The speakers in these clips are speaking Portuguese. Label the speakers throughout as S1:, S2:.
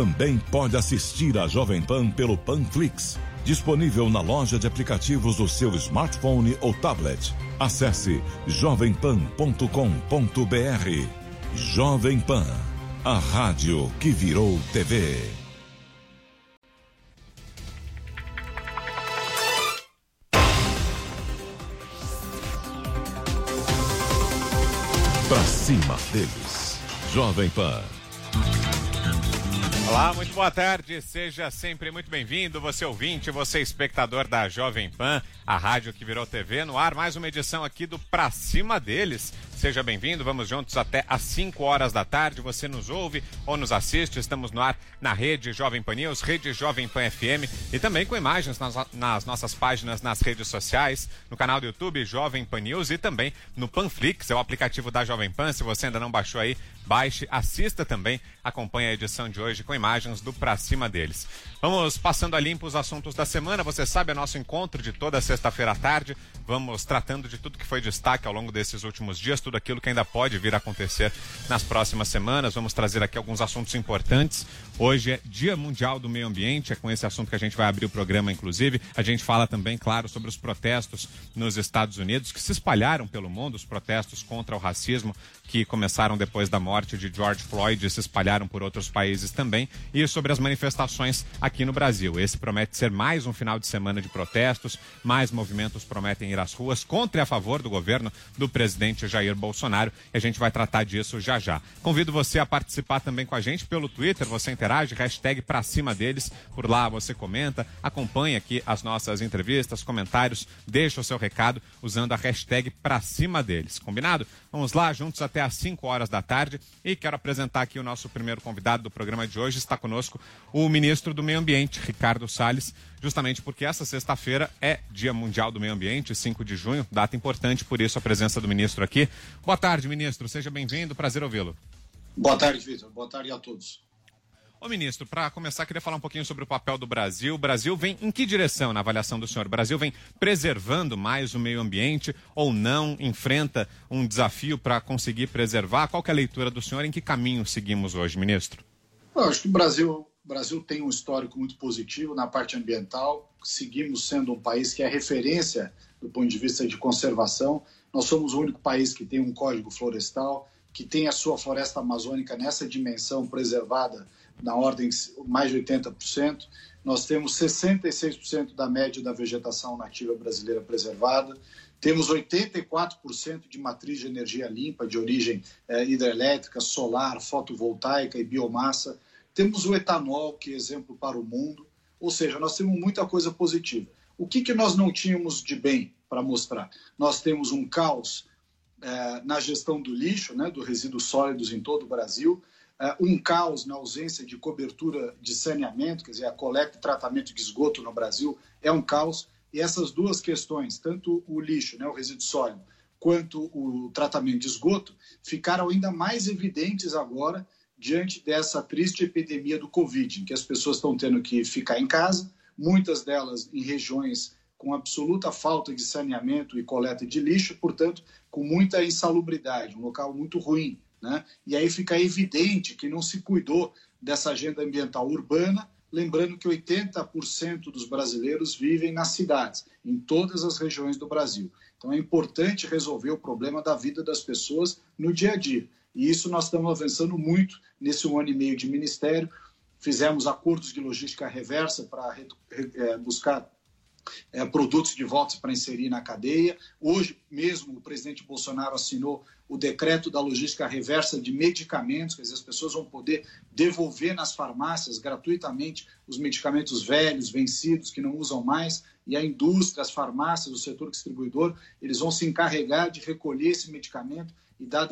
S1: Também pode assistir a Jovem Pan pelo Panflix, disponível na loja de aplicativos do seu smartphone ou tablet. Acesse jovempan.com.br. Jovem Pan, a rádio que virou TV. Pra cima deles. Jovem Pan.
S2: Olá, muito boa tarde. Seja sempre muito bem-vindo, você ouvinte, você espectador da Jovem Pan, a rádio que virou TV, no ar mais uma edição aqui do Pra Cima deles. Seja bem-vindo, vamos juntos até às 5 horas da tarde. Você nos ouve ou nos assiste, estamos no ar na rede Jovem Pan News, rede Jovem Pan FM e também com imagens nas, nas nossas páginas nas redes sociais, no canal do YouTube Jovem Pan News e também no Panflix, é o aplicativo da Jovem Pan. Se você ainda não baixou aí, baixe, assista também, acompanhe a edição de hoje com imagens do Pra Cima deles. Vamos passando a limpo os assuntos da semana. Você sabe, é nosso encontro de toda sexta-feira à tarde. Vamos tratando de tudo que foi destaque ao longo desses últimos dias, tudo aquilo que ainda pode vir a acontecer nas próximas semanas. Vamos trazer aqui alguns assuntos importantes. Hoje é Dia Mundial do Meio Ambiente, é com esse assunto que a gente vai abrir o programa, inclusive. A gente fala também, claro, sobre os protestos nos Estados Unidos que se espalharam pelo mundo, os protestos contra o racismo que começaram depois da morte de George Floyd e se espalharam por outros países também, e sobre as manifestações aqui no Brasil. Esse promete ser mais um final de semana de protestos, mais movimentos prometem ir às ruas contra e a favor do governo do presidente Jair Bolsonaro, e a gente vai tratar disso já já. Convido você a participar também com a gente pelo Twitter, você interage, hashtag pra cima deles, por lá você comenta, acompanha aqui as nossas entrevistas, comentários, deixa o seu recado usando a hashtag pra cima deles, combinado? Vamos lá, juntos até às 5 horas da tarde. E quero apresentar aqui o nosso primeiro convidado do programa de hoje. Está conosco o ministro do Meio Ambiente, Ricardo Salles, justamente porque essa sexta-feira é Dia Mundial do Meio Ambiente, 5 de junho, data importante, por isso a presença do ministro aqui. Boa tarde, ministro. Seja bem-vindo. Prazer ouvi-lo.
S3: Boa tarde, Vitor. Boa tarde a todos.
S2: Ô ministro, para começar, queria falar um pouquinho sobre o papel do Brasil. O Brasil vem em que direção na avaliação do senhor? O Brasil vem preservando mais o meio ambiente ou não? Enfrenta um desafio para conseguir preservar? Qual é a leitura do senhor? Em que caminho seguimos hoje, ministro?
S3: Eu acho que o Brasil, o Brasil tem um histórico muito positivo na parte ambiental. Seguimos sendo um país que é referência do ponto de vista de conservação. Nós somos o único país que tem um código florestal, que tem a sua floresta amazônica nessa dimensão preservada na ordem de mais de 80%. Nós temos 66% da média da vegetação nativa brasileira preservada. Temos 84% de matriz de energia limpa, de origem eh, hidrelétrica, solar, fotovoltaica e biomassa. Temos o etanol, que é exemplo para o mundo. Ou seja, nós temos muita coisa positiva. O que, que nós não tínhamos de bem para mostrar? Nós temos um caos eh, na gestão do lixo, né, do resíduos sólidos em todo o Brasil um caos na ausência de cobertura de saneamento, quer dizer, a coleta e tratamento de esgoto no Brasil é um caos. E essas duas questões, tanto o lixo, né, o resíduo sólido, quanto o tratamento de esgoto, ficaram ainda mais evidentes agora diante dessa triste epidemia do Covid, em que as pessoas estão tendo que ficar em casa, muitas delas em regiões com absoluta falta de saneamento e coleta de lixo, portanto, com muita insalubridade, um local muito ruim né? E aí fica evidente que não se cuidou dessa agenda ambiental urbana, lembrando que 80% dos brasileiros vivem nas cidades, em todas as regiões do Brasil. Então é importante resolver o problema da vida das pessoas no dia a dia. E isso nós estamos avançando muito nesse um ano e meio de ministério. Fizemos acordos de logística reversa para é, buscar é, produtos de volta para inserir na cadeia. Hoje mesmo o presidente Bolsonaro assinou o decreto da logística reversa de medicamentos, quer dizer, as pessoas vão poder devolver nas farmácias gratuitamente os medicamentos velhos, vencidos, que não usam mais, e a indústria, as farmácias, o setor distribuidor, eles vão se encarregar de recolher esse medicamento e dar a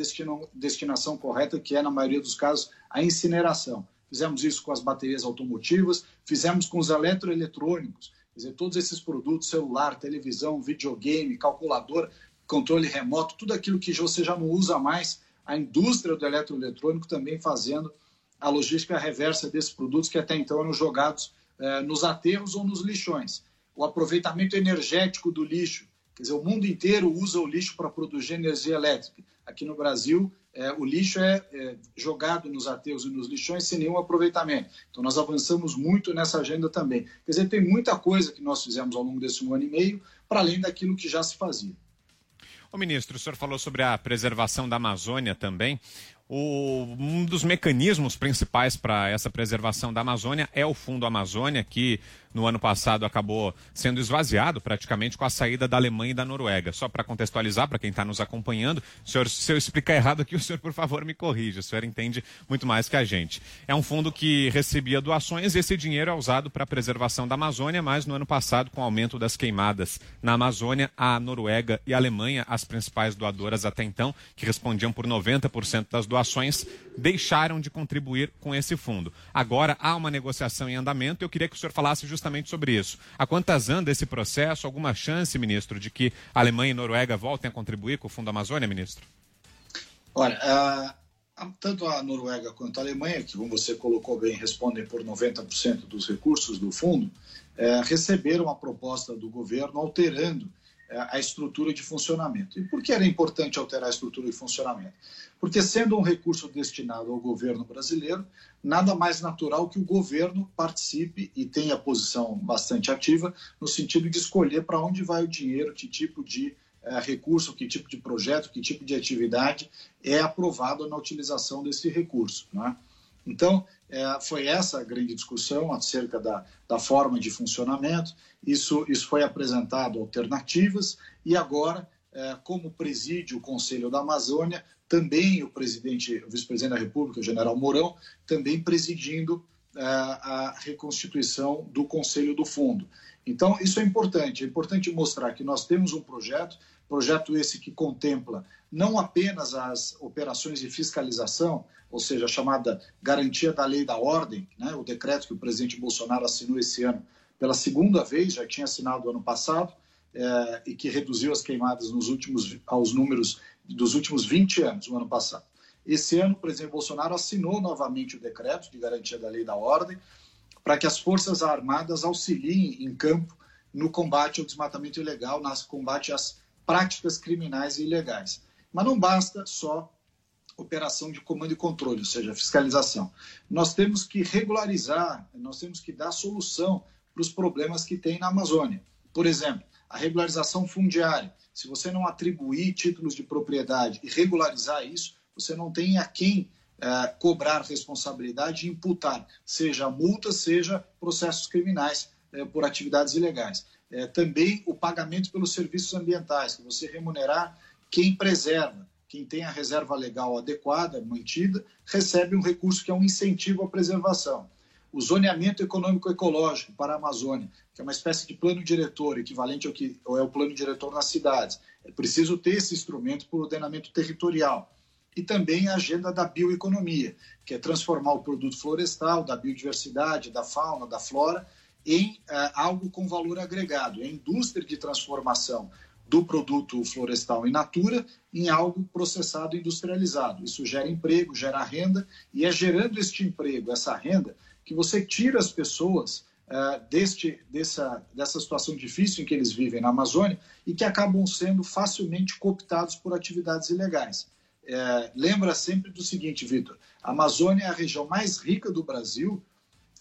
S3: destinação correta, que é, na maioria dos casos, a incineração. Fizemos isso com as baterias automotivas, fizemos com os eletroeletrônicos, Quer dizer, todos esses produtos, celular, televisão, videogame, calculadora, controle remoto, tudo aquilo que você já não usa mais, a indústria do eletroeletrônico também fazendo a logística reversa desses produtos que até então eram jogados eh, nos aterros ou nos lixões. O aproveitamento energético do lixo, quer dizer, o mundo inteiro usa o lixo para produzir energia elétrica. Aqui no Brasil, é, o lixo é, é, jogado nos aterros e nos lixões sem nenhum aproveitamento. Então, nós avançamos muito nessa agenda também. Quer dizer, tem muita coisa que nós fizemos ao longo desse um ano e meio, para além daquilo que já se fazia.
S2: O ministro, o senhor falou sobre a preservação da Amazônia também. O, um dos mecanismos principais para essa preservação da Amazônia é o Fundo Amazônia, que no ano passado acabou sendo esvaziado praticamente com a saída da Alemanha e da Noruega. Só para contextualizar, para quem está nos acompanhando, senhor, se eu explicar errado aqui, o senhor, por favor, me corrija. O senhor entende muito mais que a gente. É um fundo que recebia doações e esse dinheiro é usado para a preservação da Amazônia, mas no ano passado, com o aumento das queimadas na Amazônia, a Noruega e a Alemanha, as principais doadoras até então, que respondiam por 90% das doações, deixaram de contribuir com esse fundo. Agora há uma negociação em andamento e eu queria que o senhor falasse justamente sobre isso. A quantas anda esse processo? Alguma chance, ministro, de que Alemanha e Noruega voltem a contribuir com o Fundo Amazônia, ministro?
S3: Olha, uh, tanto a Noruega quanto a Alemanha, que como você colocou bem, respondem por 90% dos recursos do fundo, uh, receberam a proposta do governo alterando a estrutura de funcionamento. E por que era importante alterar a estrutura de funcionamento? Porque, sendo um recurso destinado ao governo brasileiro, nada mais natural que o governo participe e tenha posição bastante ativa no sentido de escolher para onde vai o dinheiro, que tipo de é, recurso, que tipo de projeto, que tipo de atividade é aprovado na utilização desse recurso. Não é? Então, é, foi essa a grande discussão acerca da, da forma de funcionamento. Isso, isso foi apresentado alternativas e agora, é, como preside o Conselho da Amazônia, também o presidente, o vice-presidente da República, o general Mourão, também presidindo é, a reconstituição do Conselho do Fundo. Então, isso é importante. É importante mostrar que nós temos um projeto, projeto esse que contempla não apenas as operações de fiscalização, ou seja, a chamada garantia da lei da ordem, né, o decreto que o presidente Bolsonaro assinou esse ano pela segunda vez, já tinha assinado ano passado, é, e que reduziu as queimadas nos últimos, aos números dos últimos 20 anos, no ano passado. Esse ano, o presidente Bolsonaro assinou novamente o decreto de garantia da lei da ordem para que as Forças Armadas auxiliem em campo no combate ao desmatamento ilegal, no combate às práticas criminais e ilegais. Mas não basta só operação de comando e controle, ou seja, fiscalização. Nós temos que regularizar, nós temos que dar solução para os problemas que tem na Amazônia. Por exemplo, a regularização fundiária. Se você não atribuir títulos de propriedade e regularizar isso, você não tem a quem eh, cobrar responsabilidade e imputar, seja multa, seja processos criminais eh, por atividades ilegais. Eh, também o pagamento pelos serviços ambientais, que você remunerar quem preserva, quem tem a reserva legal adequada, mantida, recebe um recurso que é um incentivo à preservação. O zoneamento econômico-ecológico para a Amazônia, que é uma espécie de plano diretor, equivalente ao que é o plano diretor nas cidades. É preciso ter esse instrumento por ordenamento territorial. E também a agenda da bioeconomia, que é transformar o produto florestal, da biodiversidade, da fauna, da flora, em uh, algo com valor agregado, em indústria de transformação do produto florestal in natura em algo processado industrializado. Isso gera emprego, gera renda, e é gerando este emprego, essa renda, que você tira as pessoas uh, deste, dessa, dessa situação difícil em que eles vivem na Amazônia e que acabam sendo facilmente cooptados por atividades ilegais. É, lembra sempre do seguinte, Vitor: a Amazônia é a região mais rica do Brasil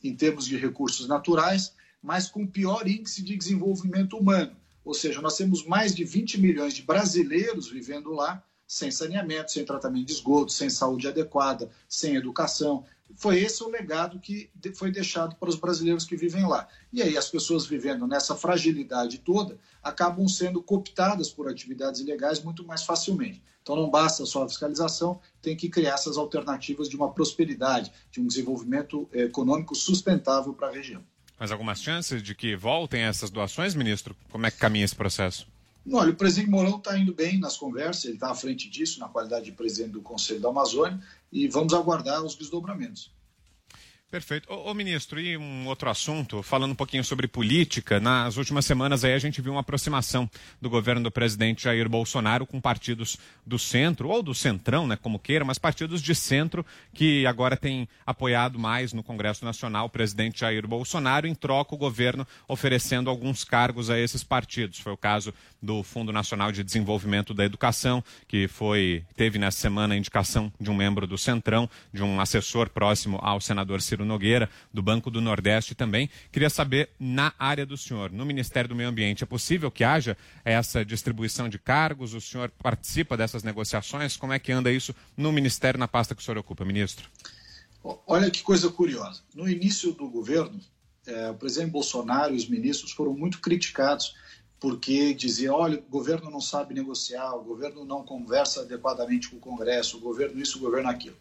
S3: em termos de recursos naturais, mas com pior índice de desenvolvimento humano. Ou seja, nós temos mais de 20 milhões de brasileiros vivendo lá sem saneamento, sem tratamento de esgoto, sem saúde adequada, sem educação. Foi esse o legado que foi deixado para os brasileiros que vivem lá. E aí as pessoas vivendo nessa fragilidade toda acabam sendo cooptadas por atividades ilegais muito mais facilmente. Então não basta só a fiscalização, tem que criar essas alternativas de uma prosperidade, de um desenvolvimento econômico sustentável para a região.
S2: Mas algumas chances de que voltem essas doações, ministro? Como é que caminha esse processo?
S3: Olha, o presidente Mourão está indo bem nas conversas, ele está à frente disso, na qualidade de presidente do Conselho da Amazônia, e vamos aguardar os desdobramentos.
S2: Perfeito. Ô, ministro, e um outro assunto, falando um pouquinho sobre política, nas últimas semanas aí a gente viu uma aproximação do governo do presidente Jair Bolsonaro com partidos do centro, ou do centrão, né, como queira, mas partidos de centro que agora têm apoiado mais no Congresso Nacional o presidente Jair Bolsonaro, em troca o governo oferecendo alguns cargos a esses partidos. Foi o caso do Fundo Nacional de Desenvolvimento da Educação, que foi teve nessa semana a indicação de um membro do Centrão, de um assessor próximo ao senador Ciro Ciro Nogueira, do Banco do Nordeste também. Queria saber, na área do senhor, no Ministério do Meio Ambiente, é possível que haja essa distribuição de cargos? O senhor participa dessas negociações? Como é que anda isso no Ministério, na pasta que o senhor ocupa, ministro?
S3: Olha que coisa curiosa. No início do governo, é, o presidente Bolsonaro e os ministros foram muito criticados porque dizia, olha, o governo não sabe negociar, o governo não conversa adequadamente com o Congresso, o governo isso, o governo aquilo.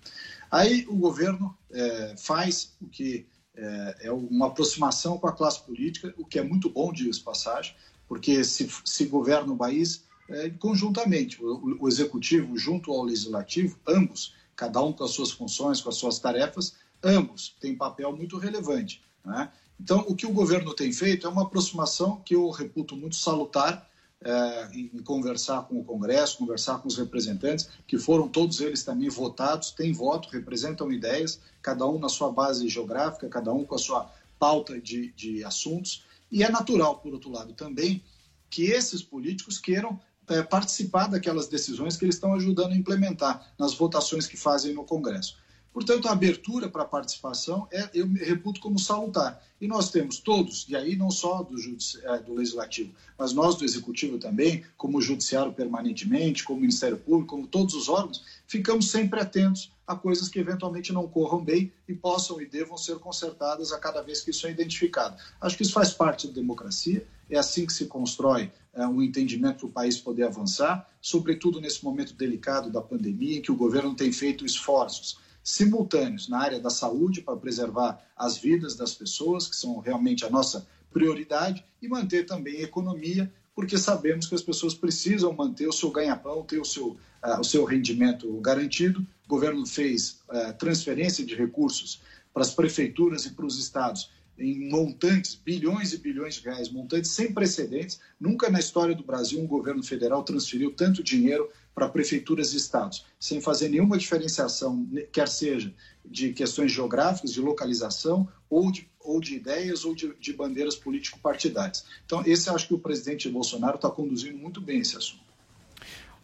S3: Aí o governo é, faz o que é, é, uma aproximação com a classe política, o que é muito bom, diga-se passagem, porque se, se governa o país é, conjuntamente, o, o, executivo junto ao legislativo, ambos, cada um com as suas funções, com as suas tarefas, ambos têm papel muito relevante. Né? Então, o que o governo tem feito é uma aproximação que eu reputo muito salutar, é, em conversar com o Congresso, conversar com os representantes, que foram todos eles também votados, têm voto, representam ideias, cada um na sua base geográfica, cada um com a sua pauta de, de assuntos. E é natural, por outro lado, também que esses políticos queiram é, participar daquelas decisões que eles estão ajudando a implementar nas votações que fazem no Congresso. Portanto, a abertura para a participação é, eu reputo como salutar. E nós temos todos, e aí não só do, é, do Legislativo, mas nós do Executivo também, como o Judiciário permanentemente, como o Ministério Público, como todos os órgãos, ficamos sempre atentos a coisas que eventualmente não corram bem e possam e devam ser consertadas a cada vez que isso é identificado. Acho que isso faz parte da democracia, é assim que se constrói é, um entendimento para o país poder avançar, sobretudo nesse momento delicado da pandemia, em que o governo tem feito esforços simultâneos na área da saúde para preservar as vidas das pessoas, que são realmente a nossa prioridade, e manter também economia, porque sabemos que as pessoas precisam manter o seu ganha-pão, ter o seu, uh, o seu rendimento garantido. O governo fez uh, transferência de recursos para as prefeituras e para os estados em montantes, bilhões e bilhões de reais, montantes sem precedentes. Nunca na história do Brasil um governo federal transferiu tanto dinheiro para prefeituras e estados, sem fazer nenhuma diferenciação, quer seja de questões geográficas, de localização, ou de, ou de ideias, ou de, de bandeiras político-partidárias. Então, esse acho que o presidente Bolsonaro está conduzindo muito bem esse assunto.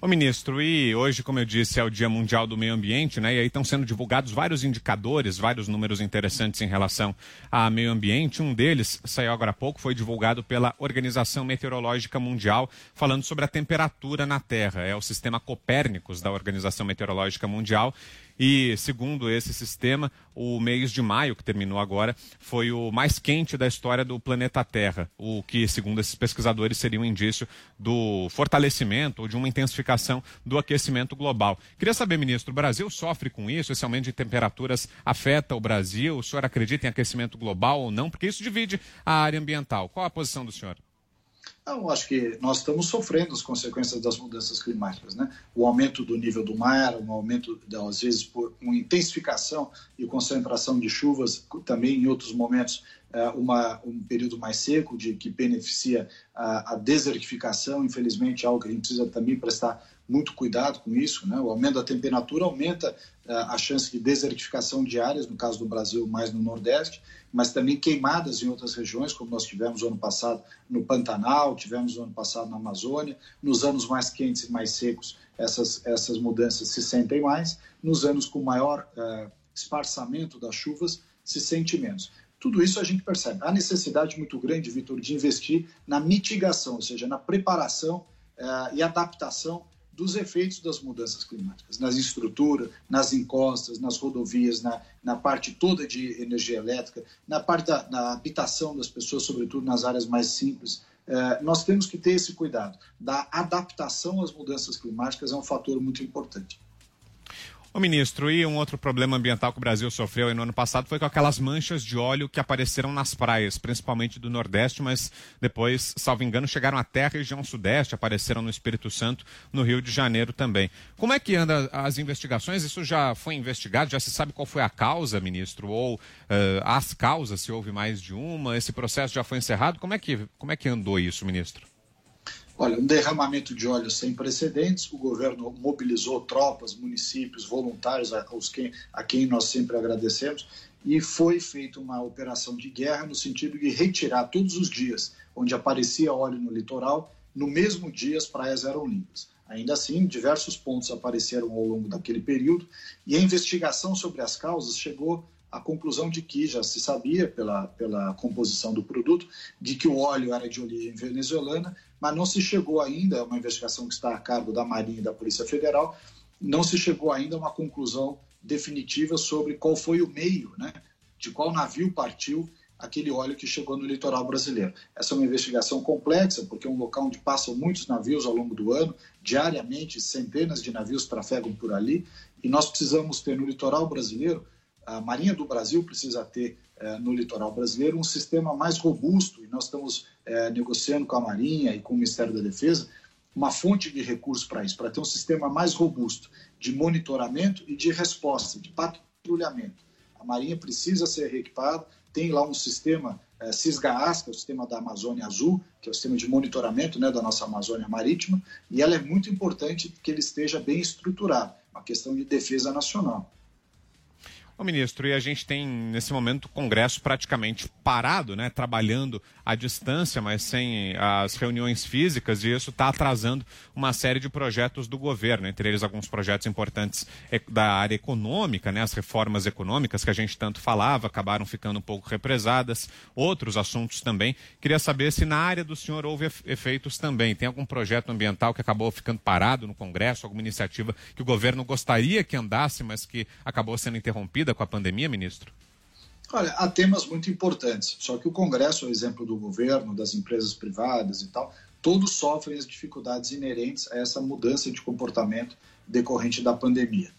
S2: Ô ministro, e hoje, como eu disse, é o Dia Mundial do Meio Ambiente, né? E aí estão sendo divulgados vários indicadores, vários números interessantes em relação ao meio ambiente. Um deles, saiu agora há pouco, foi divulgado pela Organização Meteorológica Mundial, falando sobre a temperatura na Terra. É o sistema Copérnicos da Organização Meteorológica Mundial. E, segundo esse sistema, o mês de maio, que terminou agora, foi o mais quente da história do planeta Terra, o que, segundo esses pesquisadores, seria um indício do fortalecimento ou de uma intensificação do aquecimento global. Queria saber, ministro, o Brasil sofre com isso? Esse aumento de temperaturas afeta o Brasil? O senhor acredita em aquecimento global ou não? Porque isso divide a área ambiental. Qual a posição do senhor?
S3: Então, acho que nós estamos sofrendo as consequências das mudanças climáticas, né? O aumento do nível do mar, um aumento, às vezes, por uma intensificação e concentração de chuvas, também em outros momentos, é, uma, um período mais seco, de que beneficia a, a desertificação, infelizmente, é algo que a gente precisa também prestar muito cuidado com isso, né? O aumento da temperatura aumenta uh, a chance de desertificação de áreas, no caso do Brasil, mais no Nordeste, mas também queimadas em outras regiões, como nós tivemos ano passado no Pantanal, tivemos ano passado na Amazônia. Nos anos mais quentes e mais secos, essas, essas mudanças se sentem mais. Nos anos com maior uh, esparçamento das chuvas, se sente menos. Tudo isso a gente percebe. Há necessidade muito grande, Vitor, de investir na mitigação, ou seja, na preparação uh, e adaptação dos efeitos das mudanças climáticas, nas estruturas, nas encostas, nas rodovias, na, na parte toda de energia elétrica, na parte da, da habitação das pessoas, sobretudo nas áreas mais simples. É, nós temos que ter esse cuidado. Da adaptação às mudanças climáticas é um fator muito importante.
S2: O ministro, e um outro problema ambiental que o Brasil sofreu no ano passado foi com aquelas manchas de óleo que apareceram nas praias, principalmente do Nordeste, mas depois, salvo engano, chegaram até a região Sudeste, apareceram no Espírito Santo, no Rio de Janeiro também. Como é que anda as investigações? Isso já foi investigado? Já se sabe qual foi a causa, ministro? Ou uh, as causas, se houve mais de uma? Esse processo já foi encerrado? Como é que, como é que andou isso, ministro?
S3: Olha, um derramamento de óleo sem precedentes. O governo mobilizou tropas, municípios, voluntários, a, quem, a quem nós sempre agradecemos, e foi feita uma operação de guerra no sentido de retirar todos os dias onde aparecia óleo no litoral, no mesmo dia as praias eram limpas. Ainda assim, diversos pontos apareceram ao longo daquele período e a investigação sobre as causas chegou à conclusão de que já se sabia, pela, pela composição do produto, de que o óleo era de origem venezuelana, mas não se chegou ainda, é uma investigação que está a cargo da Marinha e da Polícia Federal, não se chegou ainda a uma conclusão definitiva sobre qual foi o meio, né, de qual navio partiu aquele óleo que chegou no litoral brasileiro. Essa é uma investigação complexa, porque é um local onde passam muitos navios ao longo do ano, diariamente centenas de navios trafegam por ali, e nós precisamos ter no litoral brasileiro, a Marinha do Brasil precisa ter é, no litoral brasileiro um sistema mais robusto, e nós estamos é, negociando com a Marinha e com o Ministério da Defesa uma fonte de recursos para isso, para ter um sistema mais robusto de monitoramento e de resposta, de patrulhamento. A Marinha precisa ser reequipada, tem lá um sistema é, CISGAAS, que é o sistema da Amazônia Azul, que é o sistema de monitoramento né, da nossa Amazônia Marítima, e ela é muito importante que ele esteja bem estruturado, uma questão de defesa nacional.
S2: Ministro, e a gente tem nesse momento o Congresso praticamente parado, né, trabalhando à distância, mas sem as reuniões físicas, e isso está atrasando uma série de projetos do governo, entre eles alguns projetos importantes da área econômica, né, as reformas econômicas que a gente tanto falava, acabaram ficando um pouco represadas, outros assuntos também. Queria saber se na área do senhor houve efeitos também. Tem algum projeto ambiental que acabou ficando parado no Congresso, alguma iniciativa que o governo gostaria que andasse, mas que acabou sendo interrompida com a pandemia, ministro?
S3: Olha, há temas muito importantes, só que o Congresso, o exemplo do governo, das empresas privadas e tal, todos sofrem as dificuldades inerentes a essa mudança de comportamento decorrente da pandemia.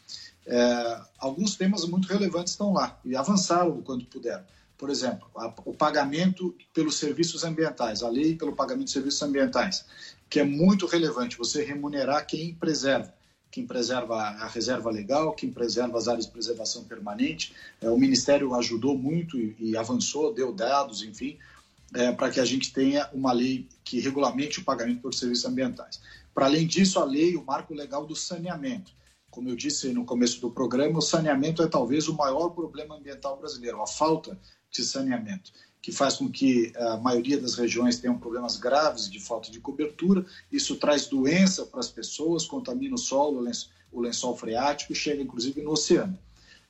S3: É, alguns temas muito relevantes estão lá e avançaram quando puderam. Por exemplo, a, o pagamento pelos serviços ambientais, a lei pelo pagamento de serviços ambientais, que é muito relevante, você remunerar quem preserva quem preserva a reserva legal, quem preserva as áreas de preservação permanente. É, o Ministério ajudou muito e, e avançou, deu dados, enfim, é, para que a gente tenha uma lei que regulamente o pagamento por serviços ambientais. Para além disso, a lei, o marco legal do saneamento. Como eu disse no começo do programa, o saneamento é talvez o maior problema ambiental brasileiro, a falta de saneamento que faz com que a maioria das regiões tenham problemas graves de falta de cobertura. Isso traz doença para as pessoas, contamina o solo, o lençol freático e chega inclusive no oceano.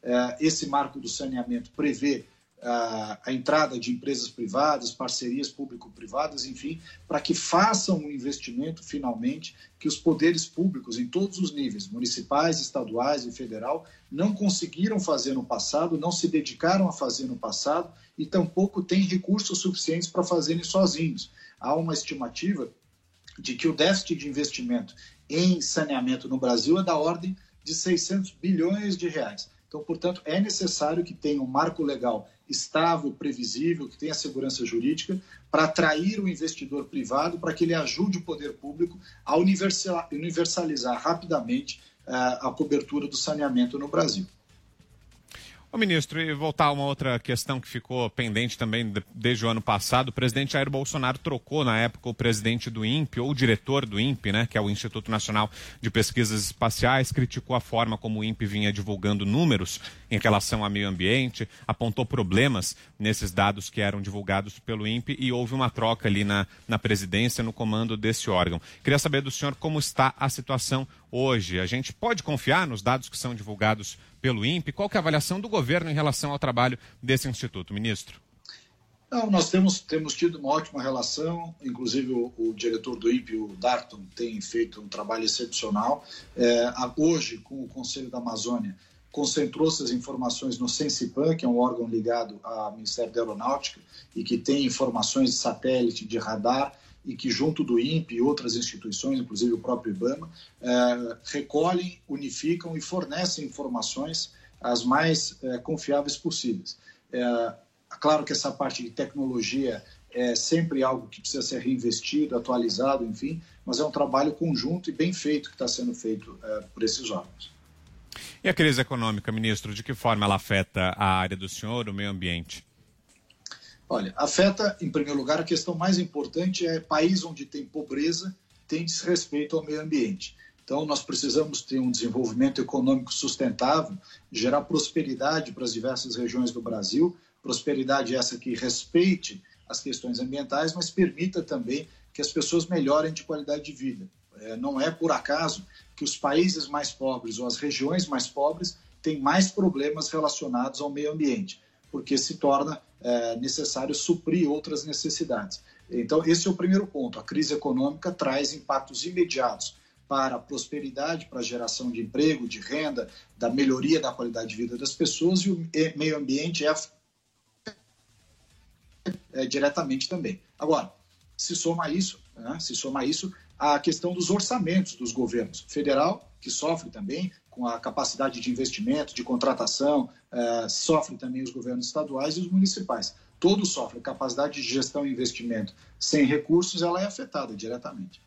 S3: É, esse marco do saneamento prevê a, a entrada de empresas privadas, parcerias público-privadas, enfim, para que façam um investimento finalmente que os poderes públicos em todos os níveis, municipais, estaduais e federal, não conseguiram fazer no passado, não se dedicaram a fazer no passado e tampouco têm recursos suficientes para fazerem sozinhos. Há uma estimativa de que o déficit de investimento em saneamento no Brasil é da ordem de 600 bilhões de reais. Então, portanto, é necessário que tenha um marco legal estável, previsível, que tenha segurança jurídica, para atrair o investidor privado, para que ele ajude o poder público a universalizar rapidamente uh, a cobertura do saneamento no Brasil.
S2: Ô ministro, e voltar a uma outra questão que ficou pendente também desde o ano passado, o presidente Jair Bolsonaro trocou na época o presidente do INPE, ou o diretor do INPE, né, que é o Instituto Nacional de Pesquisas Espaciais, criticou a forma como o INPE vinha divulgando números em relação ao meio ambiente, apontou problemas nesses dados que eram divulgados pelo INPE e houve uma troca ali na, na presidência, no comando desse órgão. Queria saber do senhor como está a situação hoje. A gente pode confiar nos dados que são divulgados pelo INPE? Qual é a avaliação do governo em relação ao trabalho desse instituto, ministro?
S3: Não, nós temos, temos tido uma ótima relação, inclusive o, o diretor do INPE, o Darton, tem feito um trabalho excepcional. É, hoje, com o Conselho da Amazônia, concentrou essas informações no Sensipan, que é um órgão ligado ao Ministério da Aeronáutica e que tem informações de satélite, de radar, e que, junto do INPE e outras instituições, inclusive o próprio IBAMA, eh, recolhem, unificam e fornecem informações as mais eh, confiáveis possíveis. É, claro que essa parte de tecnologia é sempre algo que precisa ser reinvestido, atualizado, enfim, mas é um trabalho conjunto e bem feito que está sendo feito por esses órgãos.
S2: E a crise econômica, ministro, de que forma ela afeta a área do senhor, o meio ambiente?
S3: Olha, afeta, em primeiro lugar, a questão mais importante é país onde tem pobreza tem desrespeito ao meio ambiente. Então, nós precisamos ter um desenvolvimento econômico sustentável, gerar prosperidade para as diversas regiões do Brasil, prosperidade essa que respeite as questões ambientais, mas permita também que as pessoas melhorem de qualidade de vida. É, não é por acaso que os países mais pobres ou as regiões mais pobres têm mais problemas relacionados ao meio ambiente, porque se torna é, necessário suprir outras necessidades. Então, esse é o primeiro ponto. A crise econômica traz impactos imediatos para a prosperidade, para a geração de emprego, de renda, da melhoria da qualidade de vida das pessoas e o meio ambiente é, é diretamente também. Agora, se soma isso, né, se soma isso a questão dos orçamentos dos governos federal, que sofre também com a capacidade de investimento, de contratação, eh, sofre também os governos estaduais e os municipais. Todos sofrem. Capacidade de gestão e investimento sem recursos, ela é afetada diretamente.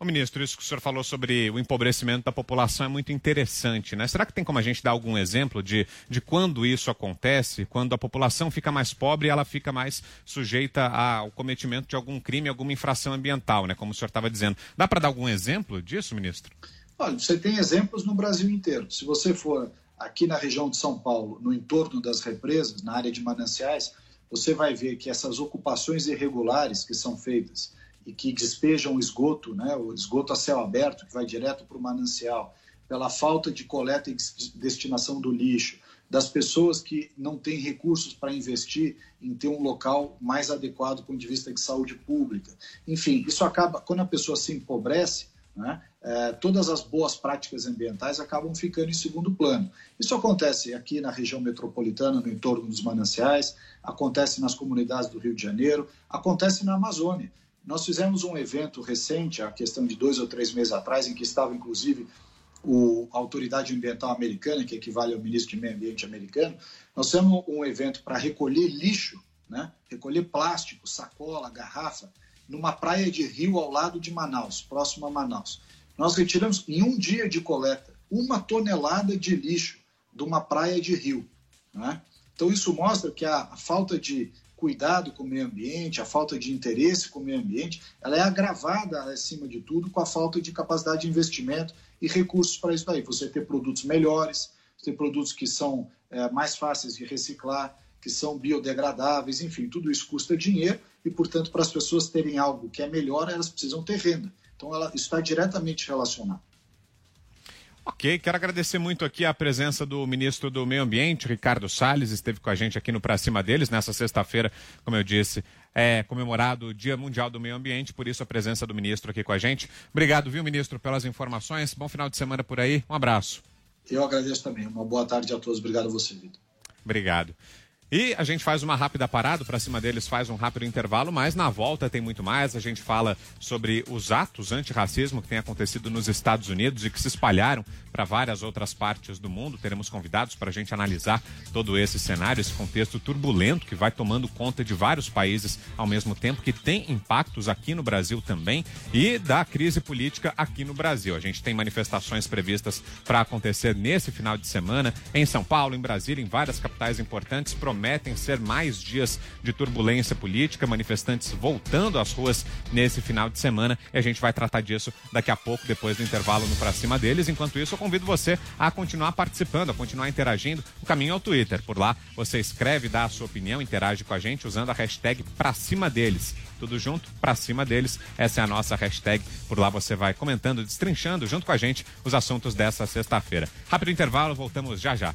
S2: Ô ministro, isso que o senhor falou sobre o empobrecimento da população é muito interessante, né? Será que tem como a gente dar algum exemplo de, de quando isso acontece, quando a população fica mais pobre e ela fica mais sujeita ao cometimento de algum crime, alguma infração ambiental, né? Como o senhor estava dizendo. Dá para dar algum exemplo disso, ministro?
S3: Olha, você tem exemplos no Brasil inteiro. Se você for aqui na região de São Paulo, no entorno das represas, na área de mananciais, você vai ver que essas ocupações irregulares que são feitas e que despejam esgoto, né, o esgoto a céu aberto, que vai direto para o manancial, pela falta de coleta e destinação do lixo, das pessoas que não têm recursos para investir em ter um local mais adequado do ponto de vista de saúde pública. Enfim, isso acaba, quando a pessoa se empobrece, né, é, todas as boas práticas ambientais acabam ficando em segundo plano. Isso acontece aqui na região metropolitana, no entorno dos mananciais, acontece nas comunidades do Rio de Janeiro, acontece na Amazônia. Nós fizemos um evento recente, a questão de dois ou três meses atrás, em que estava inclusive o, a Autoridade Ambiental Americana, que equivale ao Ministro de Meio Ambiente americano. Nós fizemos um evento para recolher lixo, né? recolher plástico, sacola, garrafa, numa praia de rio ao lado de Manaus, próximo a Manaus. Nós retiramos em um dia de coleta uma tonelada de lixo de uma praia de rio. Né? Então, isso mostra que a, a falta de cuidado com o meio ambiente, a falta de interesse com o meio ambiente, ela é agravada, acima de tudo, com a falta de capacidade de investimento e recursos para isso daí. Você ter produtos melhores, ter produtos que são é, mais fáceis de reciclar, que são biodegradáveis, enfim, tudo isso custa dinheiro e, portanto, para as pessoas terem algo que é melhor, elas precisam ter renda. Então, ela está diretamente relacionada.
S2: Ok, quero agradecer muito aqui a presença do ministro do Meio Ambiente, Ricardo Salles, esteve com a gente aqui no Pra Cima deles, nessa sexta-feira, como eu disse, é comemorado o Dia Mundial do Meio Ambiente, por isso a presença do ministro aqui com a gente. Obrigado, viu, ministro, pelas informações. Bom final de semana por aí. Um abraço.
S3: Eu agradeço também. Uma boa tarde a todos. Obrigado a você, Vitor.
S2: Obrigado. E a gente faz uma rápida parada, para cima deles faz um rápido intervalo, mas na volta tem muito mais. A gente fala sobre os atos antirracismo que têm acontecido nos Estados Unidos e que se espalharam para várias outras partes do mundo. Teremos convidados para a gente analisar todo esse cenário, esse contexto turbulento que vai tomando conta de vários países ao mesmo tempo, que tem impactos aqui no Brasil também e da crise política aqui no Brasil. A gente tem manifestações previstas para acontecer nesse final de semana em São Paulo, em Brasília, em várias capitais importantes prometem ser mais dias de turbulência política, manifestantes voltando às ruas nesse final de semana. E a gente vai tratar disso daqui a pouco, depois do intervalo no Pra Cima deles. Enquanto isso, eu convido você a continuar participando, a continuar interagindo. O caminho é o Twitter. Por lá, você escreve, dá a sua opinião, interage com a gente usando a hashtag Pra Cima deles. Tudo junto, pra cima deles. Essa é a nossa hashtag. Por lá você vai comentando, destrinchando junto com a gente os assuntos dessa sexta-feira. Rápido intervalo, voltamos já já.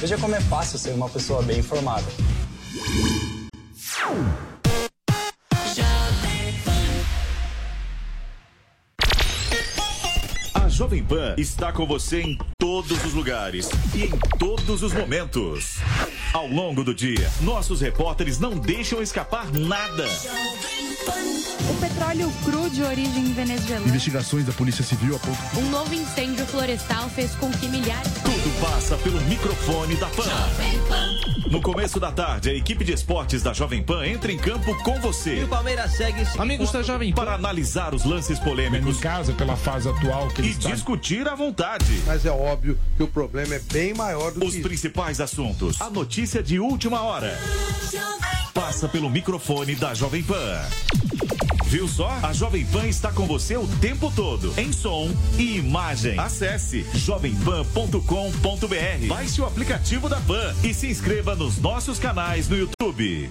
S4: Veja como é fácil ser uma pessoa bem informada.
S5: Jovem Pan está com você em todos os lugares e em todos os momentos. Ao longo do dia, nossos repórteres não deixam escapar nada.
S6: O petróleo cru de origem venezuelana.
S7: Investigações da Polícia Civil apontam.
S6: Um novo incêndio florestal fez com que milhares.
S5: Tudo passa pelo microfone da Pan. No começo da tarde, a equipe de esportes da Jovem Pan entra em campo com você.
S8: E o Palmeiras segue
S7: Amigos da Jovem Pan.
S5: Para analisar os lances polêmicos.
S7: Em casa, pela fase atual que
S5: E
S7: eles
S5: discutir à vontade.
S9: Mas é óbvio que o problema é bem maior do
S5: Os
S9: que isso.
S5: principais assuntos. A notícia de última hora. Passa pelo microfone da Jovem Pan. Viu só? A Jovem Pan está com você o tempo todo, em som e imagem. Acesse jovempan.com.br. Baixe o aplicativo da Pan e se inscreva nos nossos canais no YouTube.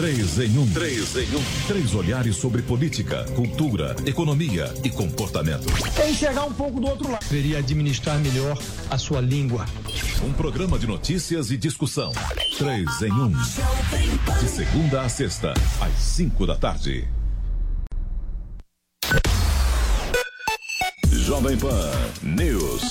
S1: Três em um. Três em um. Três olhares sobre política, cultura, economia e comportamento.
S7: Enxergar um pouco do outro lado. Deveria administrar melhor a sua língua.
S1: Um programa de notícias e discussão. Três em um. De segunda a sexta, às cinco da tarde. Jovem Pan News.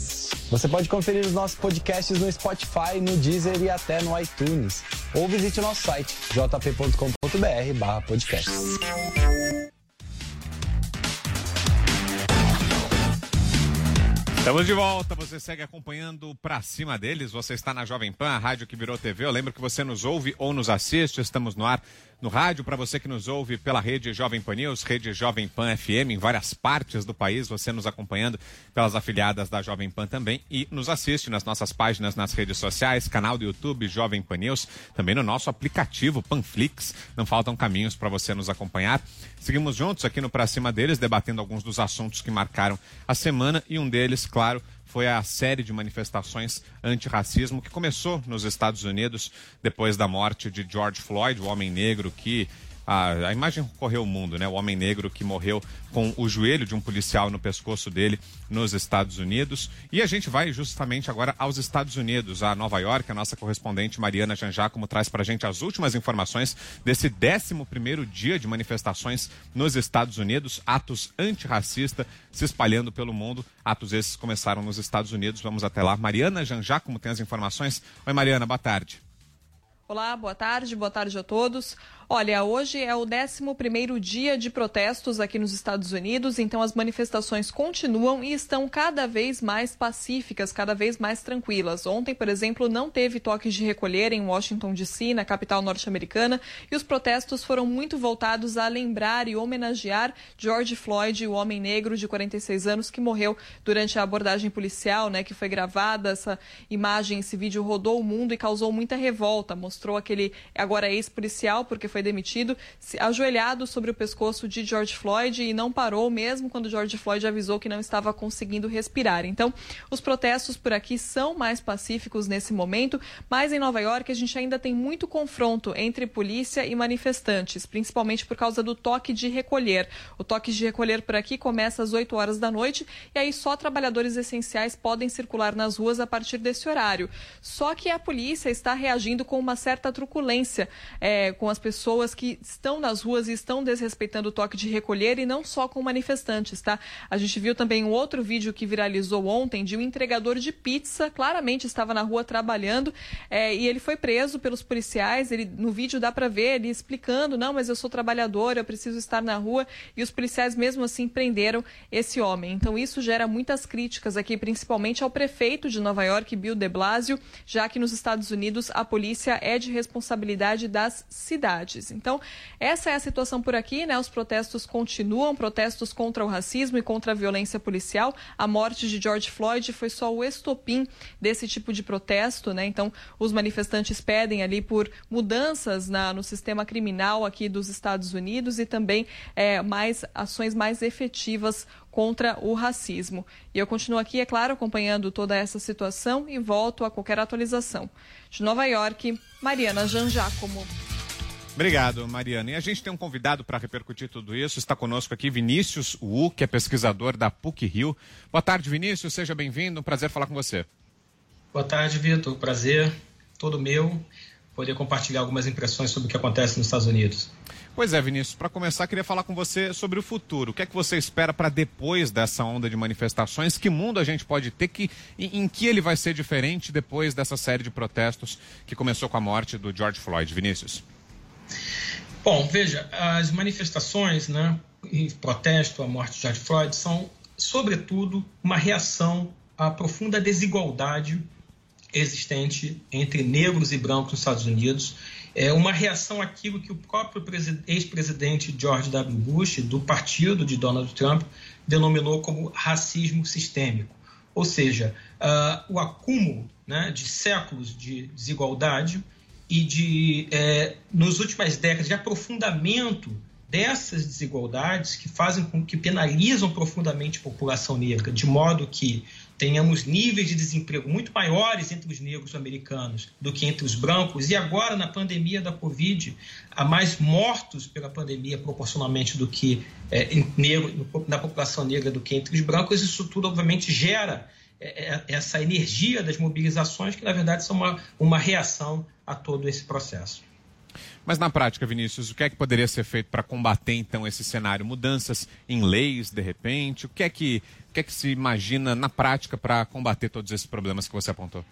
S4: Você pode conferir os nossos podcasts no Spotify, no Deezer e até no iTunes. Ou visite o nosso site jp.com.br podcasts.
S2: Estamos de volta, você segue acompanhando Pra Cima deles, você está na Jovem Pan, a rádio que virou TV. Eu lembro que você nos ouve ou nos assiste, estamos no ar no rádio, para você que nos ouve pela rede Jovem Pan News, rede Jovem Pan FM, em várias partes do país, você nos acompanhando pelas afiliadas da Jovem Pan também e nos assiste nas nossas páginas nas redes sociais, canal do YouTube Jovem Pan News, também no nosso aplicativo Panflix. Não faltam caminhos para você nos acompanhar. Seguimos juntos aqui no Pra Cima deles, debatendo alguns dos assuntos que marcaram a semana e um deles, claro, foi a série de manifestações antirracismo que começou nos Estados Unidos depois da morte de George Floyd, o homem negro que a, a imagem correu o mundo, né? O homem negro que morreu com o joelho de um policial no pescoço dele nos Estados Unidos. E a gente vai justamente agora aos Estados Unidos, a Nova York. A nossa correspondente Mariana Janjacomo traz para a gente as últimas informações desse 11º dia de manifestações nos Estados Unidos, atos antirracista se espalhando pelo mundo. Atos esses começaram nos Estados Unidos. Vamos até lá. Mariana Janjacomo tem as informações. Oi, Mariana, boa tarde.
S10: Olá, boa tarde, boa tarde a todos. Olha, hoje é o 11º dia de protestos aqui nos Estados Unidos, então as manifestações continuam e estão cada vez mais pacíficas, cada vez mais tranquilas. Ontem, por exemplo, não teve toques de recolher em Washington DC, na capital norte-americana, e os protestos foram muito voltados a lembrar e homenagear George Floyd, o homem negro de 46 anos que morreu durante a abordagem policial, né, que foi gravada, essa imagem, esse vídeo rodou o mundo e causou muita revolta, mostrou aquele agora ex-policial porque foi foi demitido, ajoelhado sobre o pescoço de George Floyd e não parou mesmo quando George Floyd avisou que não estava conseguindo respirar. Então, os protestos por aqui são mais pacíficos nesse momento, mas em Nova York a gente ainda tem muito confronto entre polícia e manifestantes, principalmente por causa do toque de recolher. O toque de recolher por aqui começa às 8 horas da noite e aí só trabalhadores essenciais podem circular nas ruas a partir desse horário. Só que a polícia está reagindo com uma certa truculência é, com as pessoas que estão nas ruas e estão desrespeitando o toque de recolher e não só com manifestantes, tá? A gente viu também um outro vídeo que viralizou ontem de um entregador de pizza, claramente estava na rua trabalhando é, e ele foi preso pelos policiais. Ele no vídeo dá para ver ele explicando, não, mas eu sou trabalhador, eu preciso estar na rua e os policiais mesmo assim prenderam esse homem. Então isso gera muitas críticas aqui, principalmente ao prefeito de Nova York, Bill de Blasio, já que nos Estados Unidos a polícia é de responsabilidade das cidades. Então, essa é a situação por aqui, né? Os protestos continuam, protestos contra o racismo e contra a violência policial. A morte de George Floyd foi só o estopim desse tipo de protesto, né? Então, os manifestantes pedem ali por mudanças na, no sistema criminal aqui dos Estados Unidos e também é, mais ações mais efetivas contra o racismo. E eu continuo aqui, é claro, acompanhando toda essa situação e volto a qualquer atualização. De Nova York, Mariana Janjacomo.
S2: Obrigado, Mariana. E a gente tem um convidado para repercutir tudo isso. Está conosco aqui Vinícius Wu, que é pesquisador da PUC Rio. Boa tarde, Vinícius. Seja bem-vindo. Um prazer falar com você.
S11: Boa tarde, Vitor. Prazer todo meu poder compartilhar algumas impressões sobre o que acontece nos Estados Unidos.
S2: Pois é, Vinícius, para começar, queria falar com você sobre o futuro. O que é que você espera para depois dessa onda de manifestações? Que mundo a gente pode ter? Que, em, em, que ele vai ser diferente depois dessa série de protestos que começou com a morte do George Floyd? Vinícius.
S11: Bom, veja, as manifestações, né, em protesto à morte de George Floyd são, sobretudo, uma reação à profunda desigualdade existente entre negros e brancos nos Estados Unidos é uma reação àquilo que o próprio ex-presidente George W. Bush, do partido de Donald Trump, denominou como racismo sistêmico. Ou seja, uh, o acúmulo né, de séculos de desigualdade e de, é, nos últimas décadas, de aprofundamento dessas desigualdades que fazem com que penalizam profundamente a população negra, de modo que tenhamos níveis de desemprego muito maiores entre os negros americanos do que entre os brancos, e agora, na pandemia da Covid, há mais mortos pela pandemia proporcionalmente do que é, negro, na população negra do que entre os brancos, isso tudo, obviamente, gera essa energia das mobilizações, que, na verdade, são uma, uma reação a todo esse processo.
S2: Mas na prática, Vinícius, o que é que poderia ser feito para combater então esse cenário? Mudanças em leis, de repente? O que é que, o que, é que se imagina na prática para combater todos esses problemas que você apontou?